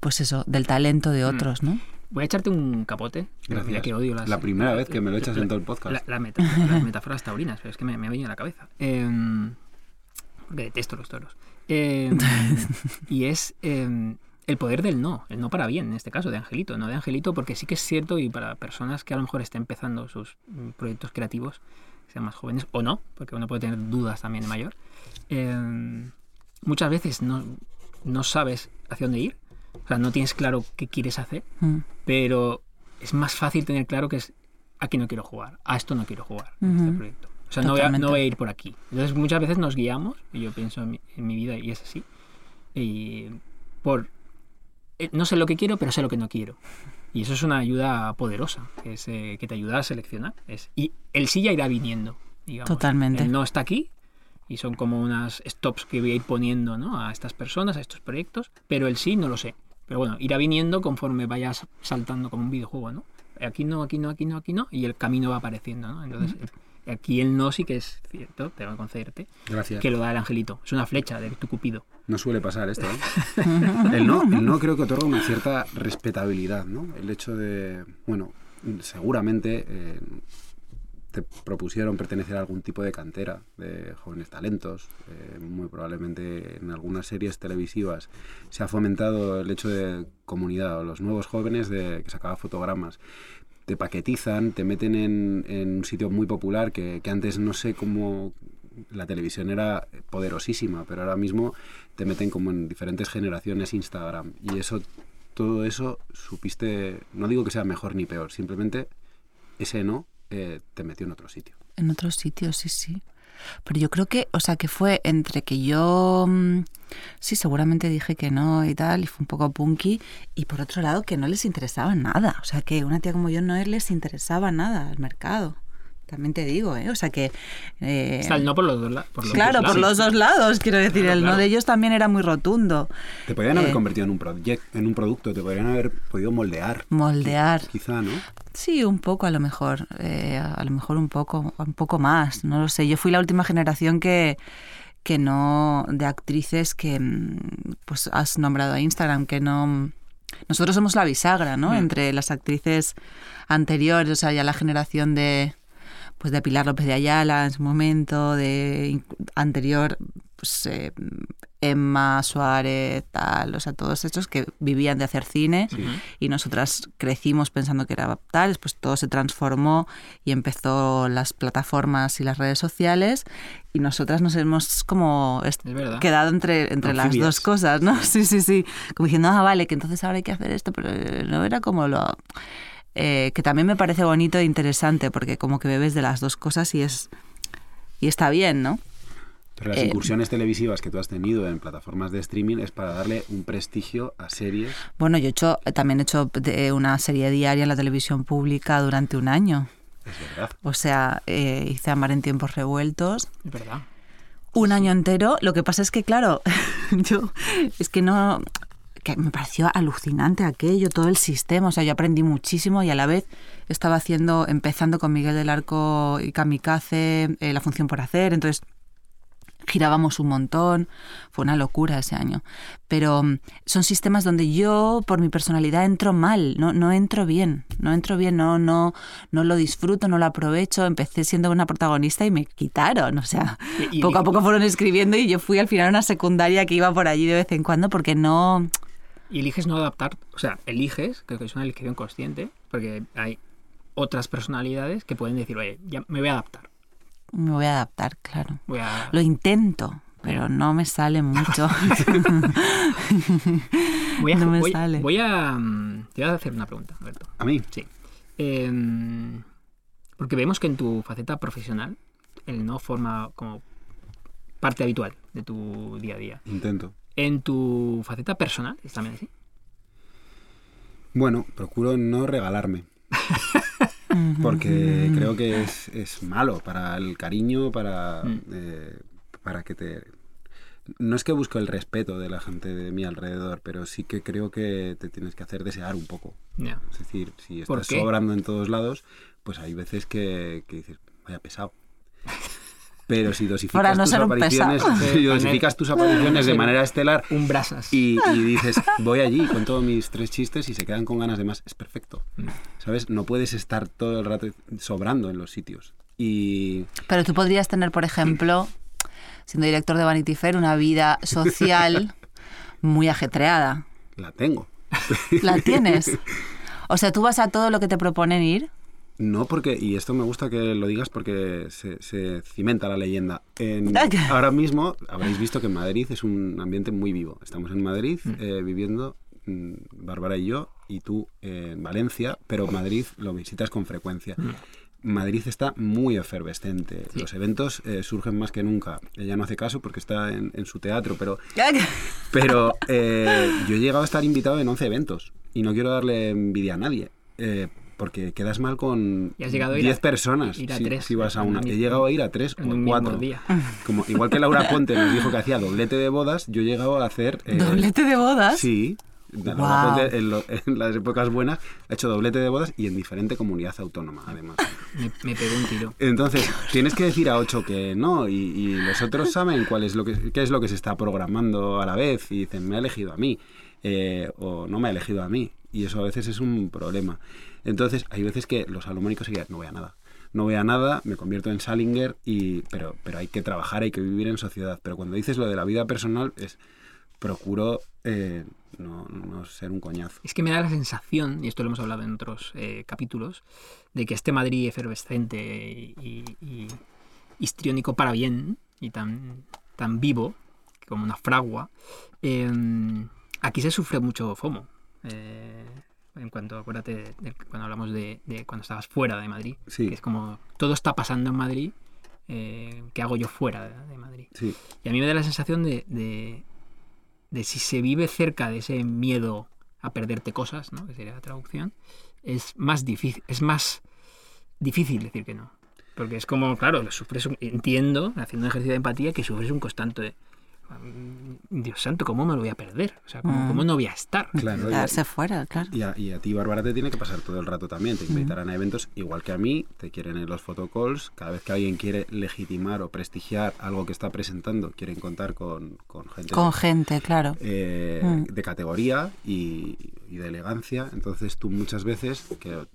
pues eso, del talento de otros, ¿no? Voy a echarte un capote. Gracias. Ya que odio las, La primera vez que me lo echas en todo el podcast. La, la meta- las metáforas taurinas, pero es que me, me ha venido a la cabeza. Em, porque detesto los toros. Em, y es em, el poder del no, el no para bien, en este caso, de Angelito. No de Angelito, porque sí que es cierto, y para personas que a lo mejor estén empezando sus mm, proyectos creativos, sean más jóvenes o no, porque uno puede tener dudas también de mayor, muchas veces no, no sabes hacia dónde ir, o sea, no tienes claro qué quieres hacer, Mm. Pero es más fácil tener claro que es aquí no quiero jugar, a esto no quiero jugar en este proyecto. O sea, no voy, a, no voy a ir por aquí. Entonces muchas veces nos guiamos, y yo pienso en mi, en mi vida y es así, y por... eh, No sé lo que quiero, pero sé lo que no quiero. Y eso es una ayuda poderosa, que, es, eh, que te ayuda a seleccionar. Es, y el sí ya irá viniendo, digamos. Totalmente. El no está aquí, y son como unas stops que voy a ir poniendo ¿no? a estas personas, a estos proyectos, pero el sí no lo sé. Pero bueno, irá viniendo conforme vayas saltando como un videojuego, ¿no? Aquí no, aquí no, aquí no, aquí no, y el camino va apareciendo, ¿no? Entonces, aquí el no sí que es cierto, tengo que concederte, Gracias. que lo da el angelito. Es una flecha de tu cupido. No suele pasar esto, ¿eh? El no, el no creo que otorga una cierta respetabilidad, ¿no? El hecho de, bueno, seguramente eh, te propusieron pertenecer a algún tipo de cantera de jóvenes talentos. eh, muy probablemente en algunas series televisivas se ha fomentado el hecho de comunidad o los nuevos jóvenes de que sacaba fotogramas. Te paquetizan, te meten en, en un sitio muy popular que, que antes no sé cómo la televisión era poderosísima, pero ahora mismo te meten como en diferentes generaciones Instagram. Y eso, todo eso supiste, no digo que sea mejor ni peor, simplemente ese no eh, te metió en otro sitio. En otros sitios, sí, sí. Pero yo creo que, o sea, que fue entre que yo, mm, sí, seguramente dije que no y tal, y fue un poco punky, y por otro lado que no les interesaba nada. O sea, que una tía como yo no les interesaba nada al mercado. También te digo, ¿eh? O sea que... eh, Está el no por los dos, la- por los claro, dos por lados. los dos lados, quiero decir, Claro, el no de ellos también era muy rotundo. Te podrían haber Eh, convertido en un, proyec- en un producto, te podrían haber podido moldear. Moldear. Qui- Quizá, ¿no? Sí, un poco a lo mejor, eh, a lo mejor un poco, un poco más, no lo sé. Yo fui la última generación que, que no, de actrices que, mm, pues has nombrado a Instagram, que no... Nosotros somos la bisagra, ¿no? Mm. Entre las actrices anteriores, o sea, ya la generación de, pues de Pilar López de Ayala en su momento, de anterior, pues eh, Emma Suárez, tal, o sea, todos estos que vivían de hacer cine. Y nosotras crecimos pensando que era tal, después todo se transformó y empezó las plataformas y las redes sociales. Y nosotras nos hemos como quedado entre, entre las dos cosas, ¿no? Sí, sí, sí. Como diciendo, ah, vale, que entonces ahora hay que hacer esto, pero eh, no era como lo... eh, que también me parece bonito e interesante porque como que bebes de las dos cosas y es... Y está bien, ¿no? Pero las Eh, incursiones televisivas que tú has tenido en plataformas de streaming es para darle un prestigio a series. Bueno, yo he hecho, también he hecho de- una serie diaria en la televisión pública durante un año. Es verdad. O sea, eh, hice Amar en tiempos revueltos. Es verdad. Un año entero. Lo que pasa es que, claro, yo es que no. Que me pareció alucinante aquello, todo el sistema. O sea, yo aprendí muchísimo y a la vez estaba haciendo, empezando con Miguel del Arco y Kamikaze, eh, la función por hacer. Entonces girábamos un montón, fue una locura ese año. Pero mm, son sistemas donde yo, por mi personalidad, entro mal, no, no entro bien, no entro bien, no, no, no lo disfruto, no lo aprovecho. Empecé siendo una protagonista y me quitaron, o sea, Y- y poco a poco fueron escribiendo y yo fui al final a una secundaria que iba por allí de vez en cuando porque no... Y eliges no adaptar, o sea, eliges, creo que es una elección consciente, porque hay otras personalidades que pueden decir, oye, ya me voy a adaptar. Me voy a adaptar, claro. Voy a... Lo intento, pero no me sale mucho. Voy a, no me voy, sale. voy a... mm, Te voy a hacer una pregunta, Alberto. A mí. Sí. Em, porque vemos que en tu faceta profesional el no forma como parte habitual de tu día a día. Intento. En tu faceta personal, ¿es también así? Bueno, procuro no regalarme. Porque creo que es, es malo para el cariño, para, Mm. eh, para que te no es que busco el respeto de la gente de mi alrededor, pero sí que creo que te tienes que hacer desear un poco. Ya. Es decir, si ¿Por estás sobrando en todos lados, pues hay veces que, que dices, vaya pesado. Pero si dosificas, no tus, apariciones, si dosificas tus apariciones de manera estelar Un brasas. y, y dices, voy allí con todos mis tres chistes y se quedan con ganas de más, es perfecto. ¿Sabes? No puedes estar todo el rato sobrando en los sitios. Y Pero tú podrías tener, por ejemplo, siendo director de Vanity Fair, una vida social muy ajetreada. la tengo. ¿La tienes? O sea, tú vas a todo lo que te proponen ir. No, porque, y esto me gusta que lo digas porque se, se cimenta la leyenda. En- Ah, ahora mismo habréis visto que Madrid es un ambiente muy vivo. Estamos en Madrid eh, viviendo, mm, Bárbara y yo, y tú eh, en Valencia, pero Madrid lo visitas con frecuencia. Madrid está muy efervescente. Los eventos eh, surgen más que nunca. Ella no hace caso porque está en, en su teatro, pero pero eh, yo he llegado a estar invitado en 11 eventos y no quiero darle envidia a nadie. eh, porque quedas mal con Y has llegado a ir 10 a- personas ir a si, tres si vas a una. He llegado a ir a tres en o un cuatro. mismo día. Como, igual que Laura Ponte nos dijo que hacía doblete de bodas, yo he llegado a hacer... eh, ¿Doblete de bodas? Sí. Laura Guau. Ponte en, lo- en las épocas buenas ha hecho doblete de bodas y en diferente comunidad autónoma, además. Me, me pegó un tiro. Entonces, tienes que decir a ocho que no, y, y los otros saben cuál es lo que, qué es lo que se está programando a la vez, y dicen, me ha elegido a mí, eh, o no me ha elegido a mí, y eso a veces es un problema. Entonces, hay veces que los salomónicos se quedan, no voy nada. No voy nada, me convierto en Salinger, y, pero, pero hay que trabajar, hay que vivir en sociedad. Pero cuando dices lo de la vida personal, es procuro eh, no, no ser un coñazo. Es que me da la sensación, y esto lo hemos hablado en otros eh, capítulos, de que este Madrid efervescente y, histriónico para bien y tan, tan vivo como una fragua, eh, aquí se sufre mucho FOMO. eh, en cuanto, acuérdate, de cuando hablamos de, de cuando estabas fuera de Madrid, Sí. que es como todo está pasando en Madrid, eh, ¿qué hago yo fuera de, Madrid? Sí, Y a mí me da la sensación de, de, de si se vive cerca de ese miedo a perderte cosas, ¿no? que sería la traducción, es más difícil, es más difícil decir que no. Porque es como, claro, lo sufres un- entiendo, haciendo un ejercicio de empatía, que sufres un constante. Mm, Dios santo, ¿cómo me lo voy a perder? O sea, ¿cómo, Mm. cómo no voy a estar? claro. y- Quedarse fuera, claro. Y a, y a ti, Bárbara, te tiene que pasar todo el rato también. Te invitarán a eventos igual que a mí, te quieren en los photocalls. Cada vez que alguien quiere legitimar o prestigiar algo que está presentando, quieren contar con, con gente Con gente, claro. eh, Mm. de categoría y, y de elegancia. Entonces tú muchas veces que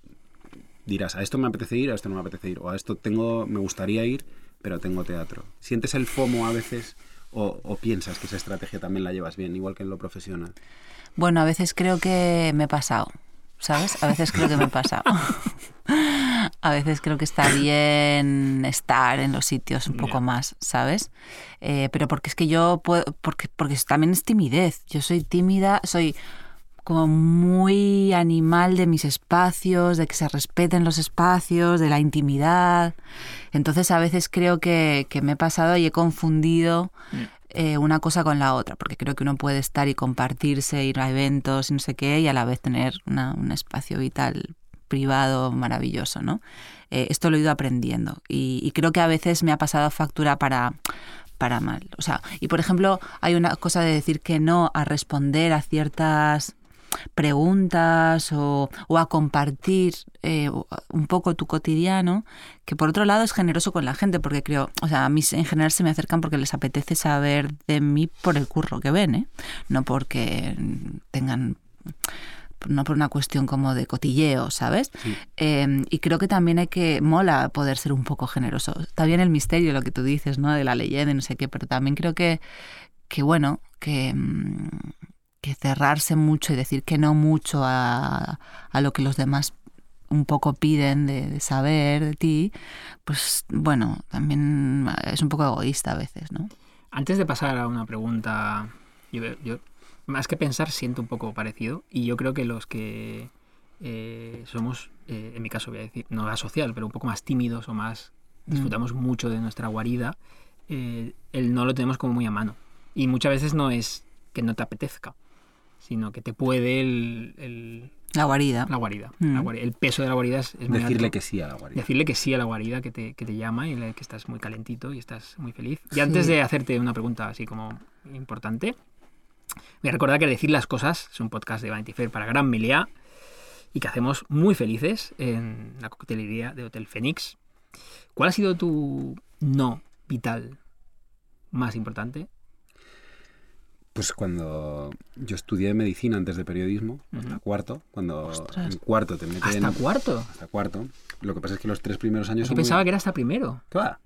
dirás, a esto me apetece ir, a esto no me apetece ir, o a esto tengo, me gustaría ir, pero tengo teatro. ¿Sientes el FOMO a veces o, o piensas que esa estrategia también la llevas bien, igual que en lo profesional? Bueno, a veces creo que me he pasado, ¿sabes? A veces creo que me he pasado. A veces creo que está bien estar en los sitios un poco más, ¿sabes? Eh, pero porque es que yo puedo, porque, porque también es timidez. Yo soy tímida, soy como muy animal de mis espacios, de que se respeten los espacios, de la intimidad. Entonces a veces creo que, que me he pasado y he confundido eh, una cosa con la otra, porque creo que uno puede estar y compartirse, ir a eventos y no sé qué, y a la vez tener una- un espacio vital privado maravilloso, ¿no? Eh, esto lo he ido aprendiendo y, y creo que a veces me ha pasado factura para para mal. O sea, y por ejemplo, hay una cosa de decir que no a responder a ciertas preguntas o, o a compartir eh, un poco tu cotidiano, que por otro lado es generoso con la gente, porque creo, o sea, a mí en general se me acercan porque les apetece saber de mí por el curro que ven, ¿eh? no porque tengan no por una cuestión como de cotilleo, ¿sabes? Eh, y creo que también hay que, mola poder ser un poco generoso. Está bien el misterio, lo que tú dices, ¿no? De la leyenda y no sé qué, pero también creo que, que bueno, que, mm, que cerrarse mucho y decir que no mucho a, a lo que los demás un poco piden de, de saber de ti, pues bueno, también es un poco egoísta a veces, ¿no? Antes de pasar a una pregunta, yo, yo más que pensar siento un poco parecido y yo creo que los que eh, somos, eh, en mi caso voy a decir, no asocial, pero un poco más tímidos o más disfrutamos mucho de nuestra guarida, eh, el no lo tenemos como muy a mano. Y muchas veces no es que no te apetezca, sino que te puede el, el- La guarida. la guarida. Mm. La guarida. El peso de la guarida es, es muy Decirle alto. que sí a la guardia. Decirle que sí a la guarida que te, que te llama y que estás muy calentito y estás muy feliz. Y antes de hacerte una pregunta así como importante. Voy a recordar que Decir las Cosas es un podcast de Vanity Fair para Gran Meliá y que hacemos muy felices en la coctelería de Hotel Fénix. ¿Cuál ha sido tu no vital más importante? Pues cuando yo estudié medicina antes de periodismo, hasta cuarto, cuando Ostras. en cuarto te meten... Hasta cuarto. Hasta cuarto. Lo que pasa es que los tres primeros años Yo pensaba muy... que era hasta primero. Claro.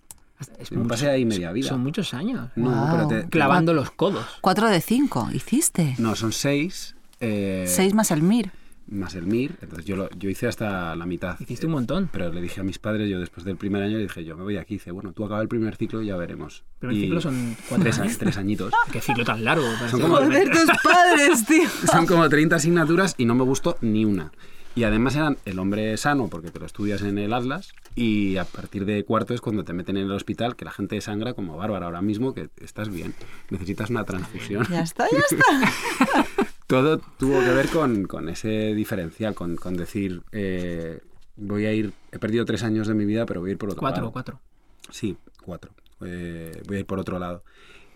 Es me mucho- pasé ahí media vida. Son muchos años. No, Wow. pero te- Clavando los codos. 4 de 5, hiciste. No, son seis. eh, 6 más el MIR. Más el MIR. Entonces yo, lo- yo hice hasta la mitad. Hiciste un montón. Pero le dije a mis padres, yo después del primer año, le dije, yo me voy aquí. Dice, bueno, tú acaba el primer ciclo y ya veremos. El primer Y ciclo son cuatro tres, años. tres añitos. Qué ciclo tan largo. Son como- Joder, tus padres, tío. Son como 30 asignaturas y no me gustó ni una. Y además eran el hombre sano, porque te lo estudias en el Atlas, y a partir de cuarto es cuando te meten en el hospital, que la gente sangra como bárbara ahora mismo, que estás bien, necesitas una transfusión. Ya está, ya está. Todo tuvo que ver con, con ese diferencial, con, con decir, eh, voy a ir, he perdido tres años de mi vida, pero voy a ir por otro Cuatro, lado. cuatro. Sí, cuatro. Eh, voy a ir por otro lado.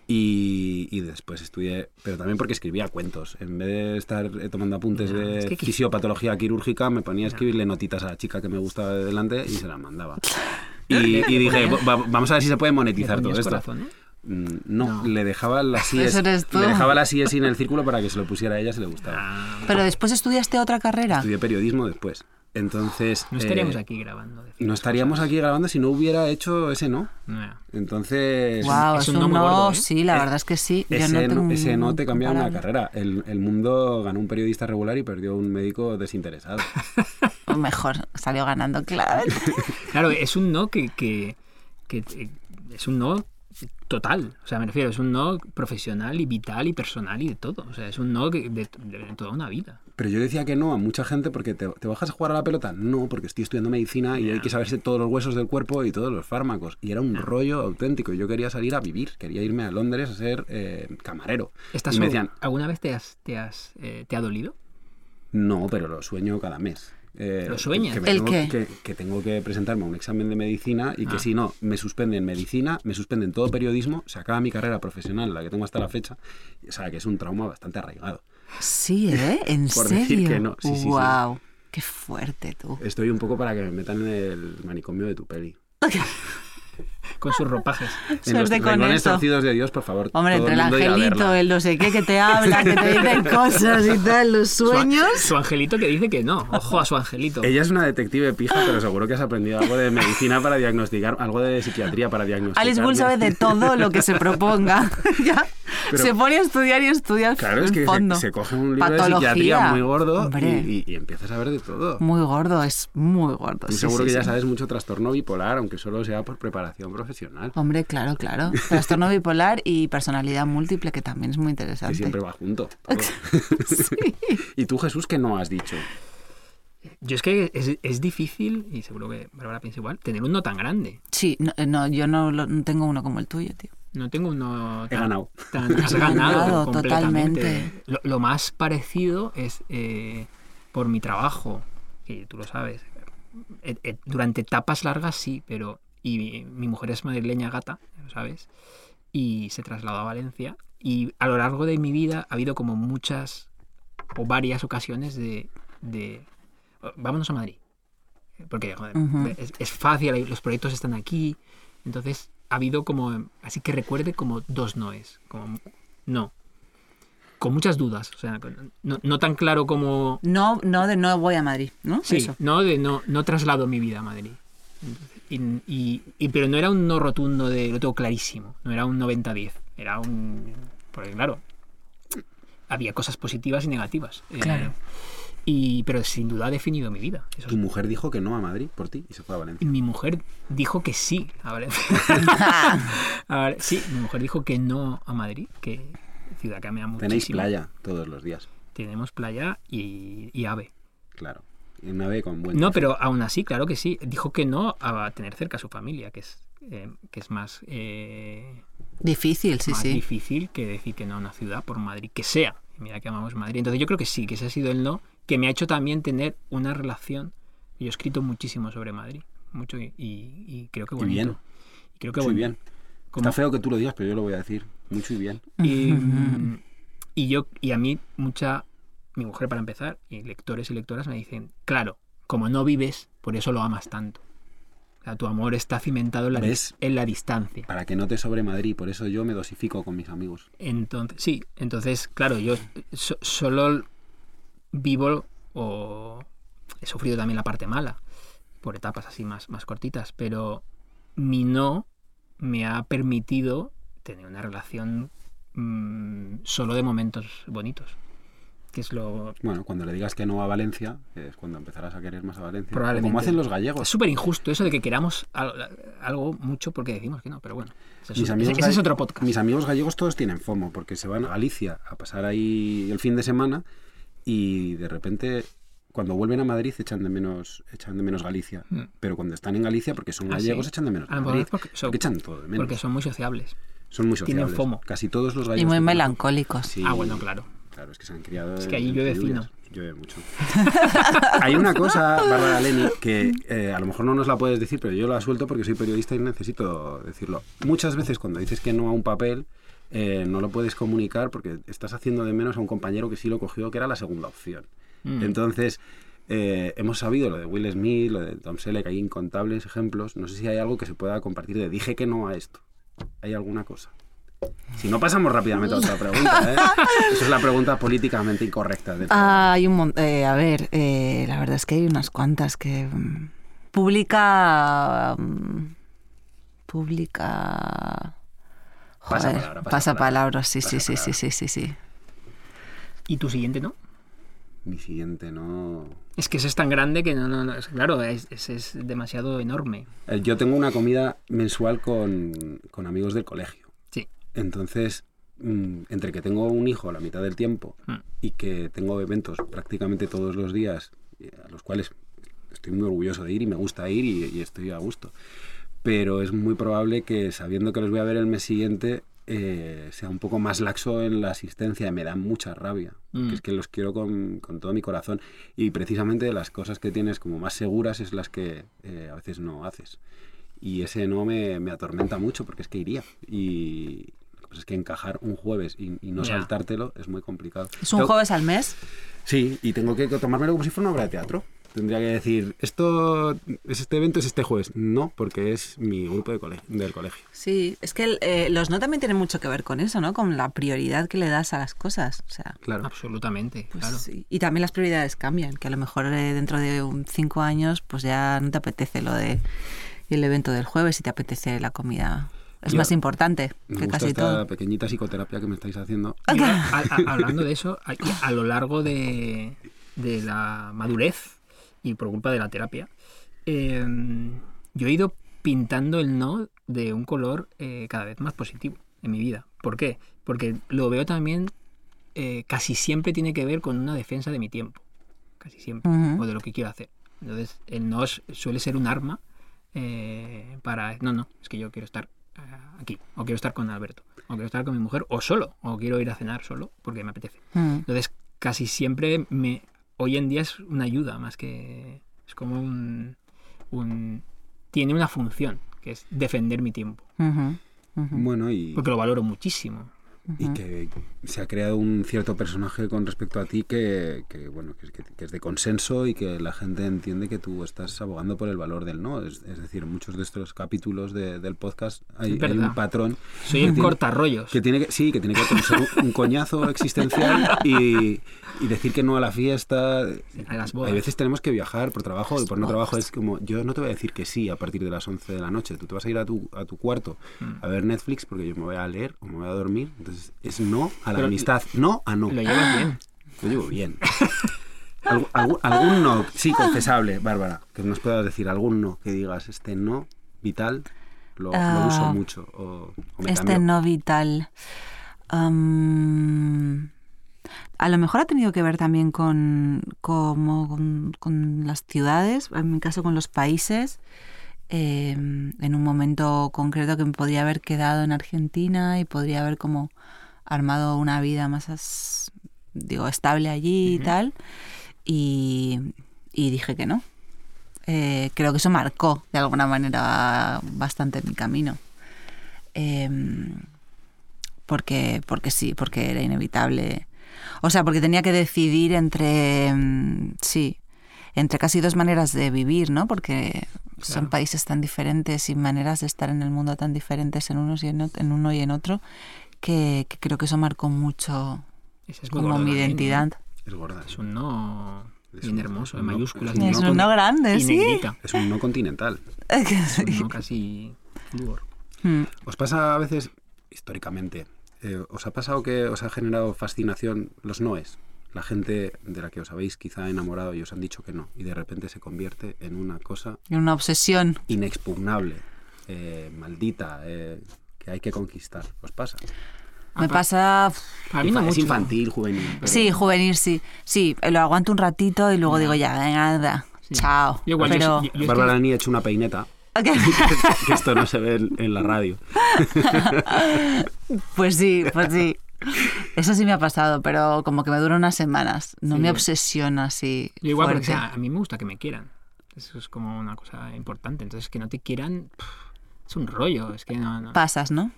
Y, y después estudié, pero también porque escribía cuentos. En vez de estar eh, tomando apuntes de es que quis- fisiopatología quirúrgica, me ponía a escribirle notitas a la chica que me gustaba de delante y se las mandaba. Y, y dije, "Va- vamos a ver si se puede monetizar todo esto. corazón, ¿no? Mm, No, No. le dejaba la Eso CIES, eres tú. le dejaba la CIES en el círculo para que se lo pusiera a ella si le gustaba. Ah, Pero después estudiaste otra carrera. Estudié periodismo después. Entonces... no estaríamos eh, aquí grabando. No las estaríamos cosas. aquí grabando si no hubiera hecho ese no. No. Entonces... Wow, es es un no no, muy gordo, ¿eh? sí, la verdad es que sí. Yo Ese no tengo ese no te cambia una carrera. El, el mundo ganó un periodista regular y perdió un médico desinteresado. O Mejor, salió ganando, claro. Claro, es un no que, que, que, eh, es un no total. O sea, me refiero, es un no profesional y vital y personal y de todo. O sea, es un no de, de toda una vida. Pero yo decía que no a mucha gente porque te, ¿te bajas a jugar a la pelota. No, porque estoy estudiando medicina y hay que saberse todos los huesos del cuerpo y todos los fármacos. Y era un rollo auténtico. Yo quería salir a vivir, quería irme a Londres a ser eh, camarero. ¿Estás y me solo- decían, ¿Alguna vez te, has, te, has, eh, te ha dolido? no, pero lo sueño cada mes. Eh, ¿Lo sueñas? Que, me ¿El tengo qué? Que, que tengo que presentarme a un examen de medicina y que Ah. si no, me suspenden medicina, me suspenden todo periodismo, se acaba mi carrera profesional, la que tengo hasta la fecha. O sea, que es un trauma bastante arraigado. Sí, ¿eh? ¿En Por serio? decir que no. Sí, sí, sí. wow. Qué fuerte tú. Estoy un poco para que me metan en el manicomio de tu peli. Con sus ropajes. En los rincones torcidos de Dios, por favor. Hombre, entre el angelito, el no sé qué que te habla, que te dicen cosas y tal, los Su, sueños. su angelito que dice que no. Ojo a su angelito. Ella es una detective pija, pero seguro que has aprendido algo de medicina para diagnosticar, algo de psiquiatría para diagnosticar. Alice Bull sabe de todo lo que se proponga. ya. Pero- se pone a estudiar y estudia Claro, es que se, fondo. se coge un libro Patología. de psiquiatría muy gordo y, y- y empiezas a ver de todo. Muy gordo, es muy gordo. Sí, seguro sí, que ya sabes mucho trastorno bipolar, aunque solo sea por preparación profesional. Hombre, claro, claro. Trastorno bipolar y personalidad múltiple, que también es muy Que interesante. siempre va junto. Sí. y tú, Jesús, que no has dicho. Yo es que es, es difícil, y seguro que Bárbara piensa igual, tener un no tan grande. Sí, no, eh, no, yo no, lo- no tengo uno como el tuyo, tío. No tengo un no He tan, ganado. tan- has ganado ganado, completamente. totalmente. Lo, lo más parecido es eh, por mi trabajo, que tú lo sabes. Eh, eh, durante etapas largas sí, pero... Y mi, mi mujer es madrileña gata, sabes, y se trasladó a Valencia. Y a lo largo de mi vida ha habido como muchas o varias ocasiones de... de "Oh, vámonos a Madrid. Porque joder, Ujú. es, es fácil, los proyectos están aquí. Entonces ha habido como, así que recuerde como dos noes, como no. Con muchas dudas, o sea, no, no tan claro como... No, no de no voy a Madrid, ¿no? Sí, Eso. no, de no, no traslado mi vida a Madrid. Y, y- y- pero no era un no rotundo de lo tengo clarísimo, no era un 90-10, era un... Porque claro, había cosas positivas y negativas. eh, Claro. y, pero sin duda ha definido mi vida. Eso Tu mujer dijo que no a Madrid por ti y se fue a Valencia. mi mujer dijo que sí a Valencia. A ver, sí, mi mujer dijo que no a Madrid, que ciudad que me ama muchísimo. Tenéis playa todos los días, Tenemos playa y, y ave. claro. Y una ave con buen No, pero aún así, claro que sí. Dijo que no a tener cerca a su familia, que es, eh, que es más, eh, Difícil, sí, más sí. difícil que decir que no a una ciudad, por Madrid, que sea. Y Mira que amamos Madrid. Entonces yo creo que sí, que ese ha sido el no, que me ha hecho también tener una relación. Yo he escrito muchísimo sobre Madrid, mucho y, y- y creo que Y bonito. bien. Y creo que bonito. bien. Como- Está feo que tú lo digas, pero yo lo voy a decir. mucho y bien. Y, y yo, y a mí, mucha, mi mujer para empezar, y lectores y lectoras me dicen, claro, como no vives, por eso lo amas tanto. O sea, tu amor está cimentado en la, ¿Ves? en la distancia. Para que no te sobre Madrid, por eso yo me dosifico con mis amigos. Entonces, sí, entonces, claro, yo so- solo vivo o he sufrido también la parte mala, por etapas así más, más cortitas, pero mi no me ha permitido tener una relación mm, solo de momentos bonitos, que es lo... Bueno, cuando le digas que no a Valencia, es cuando empezarás a querer más a Valencia. Probablemente. Como hacen los Es gallegos. súper injusto eso de que queramos al- algo mucho porque decimos que no, pero bueno, ese es, Mis un- amigos ese- ese es otro podcast. Mis amigos gallegos todos tienen FOMO porque se van a Galicia a pasar ahí el fin de semana y de repente cuando vuelven a Madrid echan de menos echan de menos Galicia, Mm. pero cuando están en Galicia porque son Ah, gallegos sí. echan de menos A Madrid. es porque son- Porque echan todo de menos. Porque son muy sociables. son muy tienen sociables. FOMO. Casi todos los Y gallegos. muy que conozco- melancólicos. Sí, Ah, bueno, claro. Claro, es que se han criado. Es que allí llueve fino. Llueve mucho. Hay una cosa, Bárbara Leni, que eh, a lo mejor no nos la puedes decir, pero yo la suelto porque soy periodista y necesito decirlo. Muchas veces cuando dices que no a un papel, eh, no lo puedes comunicar porque estás haciendo de menos a un compañero que sí lo cogió, que era la segunda opción. Mm. Entonces, eh, hemos sabido lo de Will Smith, lo de Tom Selleck, hay incontables ejemplos. No sé si hay algo que se pueda compartir de dije que no a esto. ¿Hay alguna cosa? Si no, pasamos rápidamente a otra pregunta. ¿eh? Esa es la pregunta políticamente incorrecta. del. Ah, hay un eh, a ver, eh, la verdad es que hay unas cuantas que mm, pública mm, pública joder, pasa pasapalabra. palabras, sí, sí, sí, sí, Pasapalabra. sí, sí, sí. ¿Y tu siguiente no? Mi siguiente, no. Es que ese es tan grande que no, no, no, es, claro, es, es- es demasiado enorme. Eh, Yo tengo una comida mensual con, con amigos del colegio. Entonces, mm, entre que tengo un hijo la mitad del tiempo Mm. y que tengo eventos prácticamente todos los días, eh, a los cuales estoy muy orgulloso de ir y me gusta ir y, y estoy a gusto. Pero es muy probable que sabiendo que los voy a ver el mes siguiente, eh, sea un poco más laxo en la asistencia y me da mucha rabia. Mm. Que es que los quiero con, con todo mi corazón y precisamente las cosas que tienes como más seguras es las que eh, a veces no haces. Y ese no me, me atormenta mucho porque es que iría. Y pasa es que encajar un jueves y, y no saltártelo es muy complicado. ¿Es un Tengo- jueves al mes? Sí, y tengo que tomármelo como si fuera una obra de teatro. Tendría que decir, esto es este evento, es este jueves. No, porque es mi grupo de cole- del colegio. Sí, es que eh, los no también tienen mucho que ver con eso, ¿no? Con la prioridad que le das a las cosas. O sea, Claro. Absolutamente, pues claro. sí. Y también las prioridades cambian, que a lo mejor eh, dentro de un cinco años pues ya no te apetece lo de el evento del jueves y te apetece la comida. Es Ya. más importante Me que gusta casi esta todo. pequeñita psicoterapia que me estáis haciendo. Yo, a- a- hablando de eso, a, a lo largo de, de la madurez y por culpa de la terapia, eh, yo he ido pintando el no de un color eh, cada vez más positivo en mi vida. ¿Por qué? Porque lo veo también, eh, casi siempre tiene que ver con una defensa de mi tiempo. Casi siempre. O de lo que quiero hacer. Entonces, el no suele ser un arma eh, para... No, no, es que yo quiero estar aquí. O quiero estar con Alberto. O quiero estar con mi mujer. O solo. O quiero ir a cenar solo porque me apetece. Mm. Entonces, casi siempre me... Hoy en día es una ayuda más que... Es como un... un tiene una función, que es defender mi tiempo. Bueno, y, Porque lo valoro muchísimo. Y que se ha creado un cierto personaje con respecto a ti que, que, bueno, que, es- que- es de consenso y que la gente entiende que tú estás abogando por el valor del no. Es, es decir, muchos de estos capítulos de- del podcast hay, un patrón Soy tiene- cortarrollos. Que tiene que, sí, que tiene que ser un, un coñazo existencial y, y decir que no a la fiesta. A las bodas. Hay veces tenemos que viajar por trabajo y por no trabajo. Es como, yo no te voy a decir que sí a partir de las 11 de la noche. Tú te vas a ir a tu, a tu cuarto Mm. a ver Netflix porque yo me voy a leer o me voy a dormir. Entonces es no a la Pero amistad. No a no. Lo llevas bien. Lo llevo bien. Algún no, sí, confesable, Bárbara, que nos puedas decir algún no, que digas este no vital, lo, lo Ah, uso mucho. O, o me Este cambio. no vital. A lo mejor ha tenido que ver también con, como con, con las ciudades, en mi caso con los países. Eh, en un momento concreto que me podría haber quedado en Argentina y podría haber como armado una vida más digo estable allí y tal y, y dije que no. Eh, creo que eso marcó de alguna manera bastante mi camino. Em, porque, porque sí, porque era inevitable. O sea, porque tenía que decidir entre, mm, sí, entre casi dos maneras de vivir, ¿no? Porque son países tan diferentes y maneras de estar en el mundo tan diferentes en, unos y en, en uno y en otro, que, que creo que eso marcó mucho Ese es como gordo mi ¿no? identidad. Es gorda. Es un no Es bien un- hermoso, en mayúsculas. es un no grande, y sí. negrita. Es un no continental. Es un no casi flúor. Mm. ¿Os pasa a veces, históricamente, eh, os ha pasado que os ha generado fascinación los noes? La gente de la que os habéis quizá enamorado y os han dicho que no, y de repente se convierte en una cosa Una obsesión. inexpugnable, eh, maldita, eh, que hay que conquistar. ¿Os pasa? Me pa- pasa... A mí no es mucho. infantil, juvenil. pero- Sí, juvenil, sí. Sí, lo aguanto un ratito y luego digo ya, venga, anda, Sí. chao. Yo igual, yo Pero... sí- yo- Bárbara ni ha hecho una peineta, que esto no se ve en, en la radio. Pues sí, pues sí. Eso sí me ha pasado, pero como que me dura unas semanas. No Sí. me obsesiona así. Yo igual, porque o sea, a mí me gusta que me quieran. Eso es como una cosa importante. Entonces, que no te quieran es un rollo. Es que no, no- Pasas, ¿no?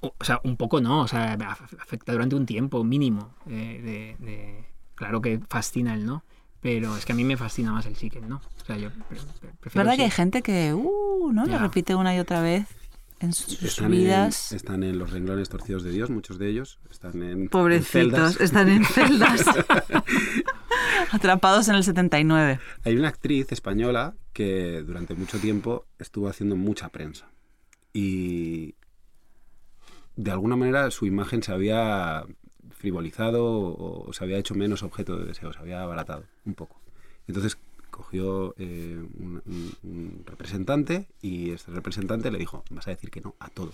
O o sea, un poco no. O sea, af- afecta durante un tiempo mínimo. eh, de, de- Claro que fascina el no. Pero es que a mí me fascina más el sí que el no. O sea, yo pre- pre- prefiero ¿Verdad que hay gente que, uh, ¿no? Lo repite una y otra vez en sus Están en, vidas? están en los renglones torcidos de Dios, muchos de ellos. Están en, en Pobrecitos, celdas. están en celdas. Atrapados en el 79. Hay una actriz española que durante mucho tiempo estuvo haciendo mucha prensa. Y de alguna manera su imagen se había frivolizado o, o se había hecho menos objeto de deseo, se había abaratado un poco. Entonces cogió eh, un, un- un representante y este representante le dijo, vas a decir que no a todo.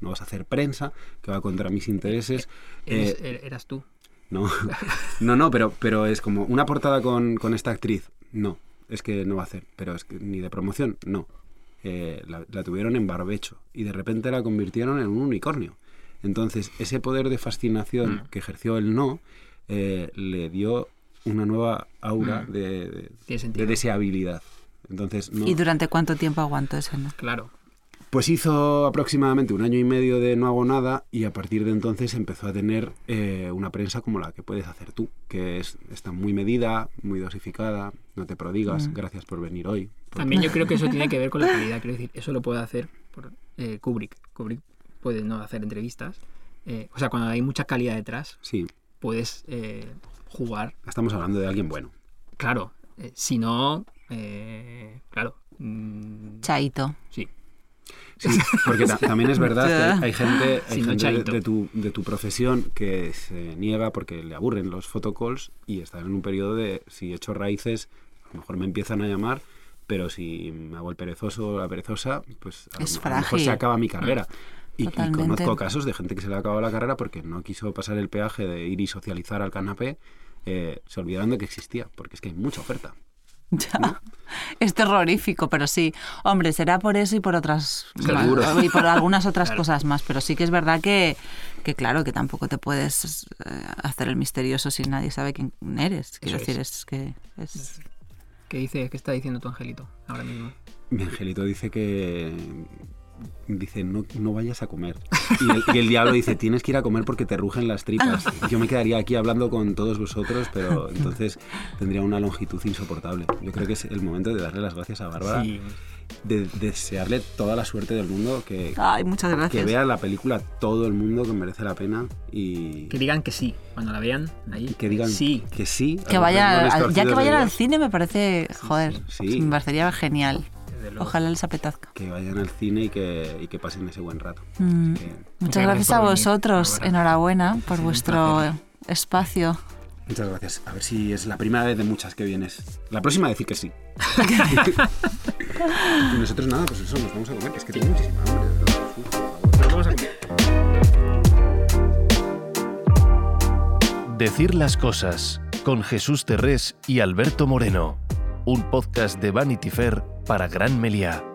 No vas a hacer prensa que va contra mis intereses. Eres- Eh, er- eras tú. no, no, no, pero, pero es como una portada con, con esta actriz. No, es que no va a hacer. Pero es que ni de promoción, no. Eh, la, la tuvieron en barbecho y de repente la convirtieron en un unicornio. Entonces, ese poder de fascinación Mm. que ejerció el no eh, le dio una nueva aura Mm. de, de- de deseabilidad. Entonces, no. ¿Y durante cuánto tiempo aguanto eso? No? Claro. Pues hizo aproximadamente un año y medio de no hago nada y a partir de entonces empezó a tener eh, una prensa como la que puedes hacer tú, que es, está muy medida, muy dosificada, no te prodigas, Mm. gracias por venir hoy. porque- También yo creo que eso tiene que ver con la calidad. Quiero decir, eso lo puede hacer por, eh, Kubrick. Kubrick puede no hacer entrevistas. Eh, o sea, cuando hay mucha calidad detrás, Sí, puedes eh, jugar. estamos hablando de alguien bueno. Claro, eh, si no, eh, claro. mm, Chaito. sí. Sí, porque ta- también es verdad que hay, gente, hay Sí, no, gente de, tu, de tu profesión que se niega porque le aburren los photocalls y están en un periodo de si echo raíces, a lo mejor me empiezan a llamar, pero si me hago el perezoso o la perezosa, pues a, lo- Es a lo mejor frágil. se acaba mi carrera. Y, y conozco casos de gente que se le ha acabado la carrera porque no quiso pasar el peaje de ir y socializar al canapé, eh, se olvidaron de que existía, porque es que hay mucha oferta. Ya. Es terrorífico, pero sí. Hombre, será por eso y por otras Seguro. y por algunas otras Claro. cosas más, pero sí que es verdad que, que claro, que tampoco te puedes eh, hacer el misterioso si nadie sabe quién eres. Quiero Eso decir, es. es que es ¿Qué, dice, ¿Qué está diciendo tu angelito ahora mismo? Mi angelito dice que. Dice, no, no vayas a comer. Y el, y el diablo dice, tienes que ir a comer porque te rugen las tripas. Yo me quedaría aquí hablando con todos vosotros, pero entonces tendría una longitud insoportable. Yo creo que es el momento de darle las gracias a Bárbara, Sí, de desearle toda la suerte del mundo, que, Ay, muchas que gracias. vea la película todo el mundo, que merece la pena y, que digan que sí. Cuando la vean ahí. que digan sí. que sí. Que al- ya que vayan al cine me parece, joder, sí. me parecería genial. Ojalá les apetezca. Que vayan al cine y que, y que pasen ese buen rato. Mm. Que- Muchas gracias a vosotros. Enhorabuena por vuestro espacio. Muchas gracias. A ver si es la primera vez de muchas que vienes. La próxima decir que sí. y nosotros nada, pues eso, nos vamos a comer, que es que tengo muchísima hambre. Nos vamos a comer. Decir las cosas con Jesús Terrés y Alberto Moreno. Un podcast de Vanity Fair para Gran Meliá.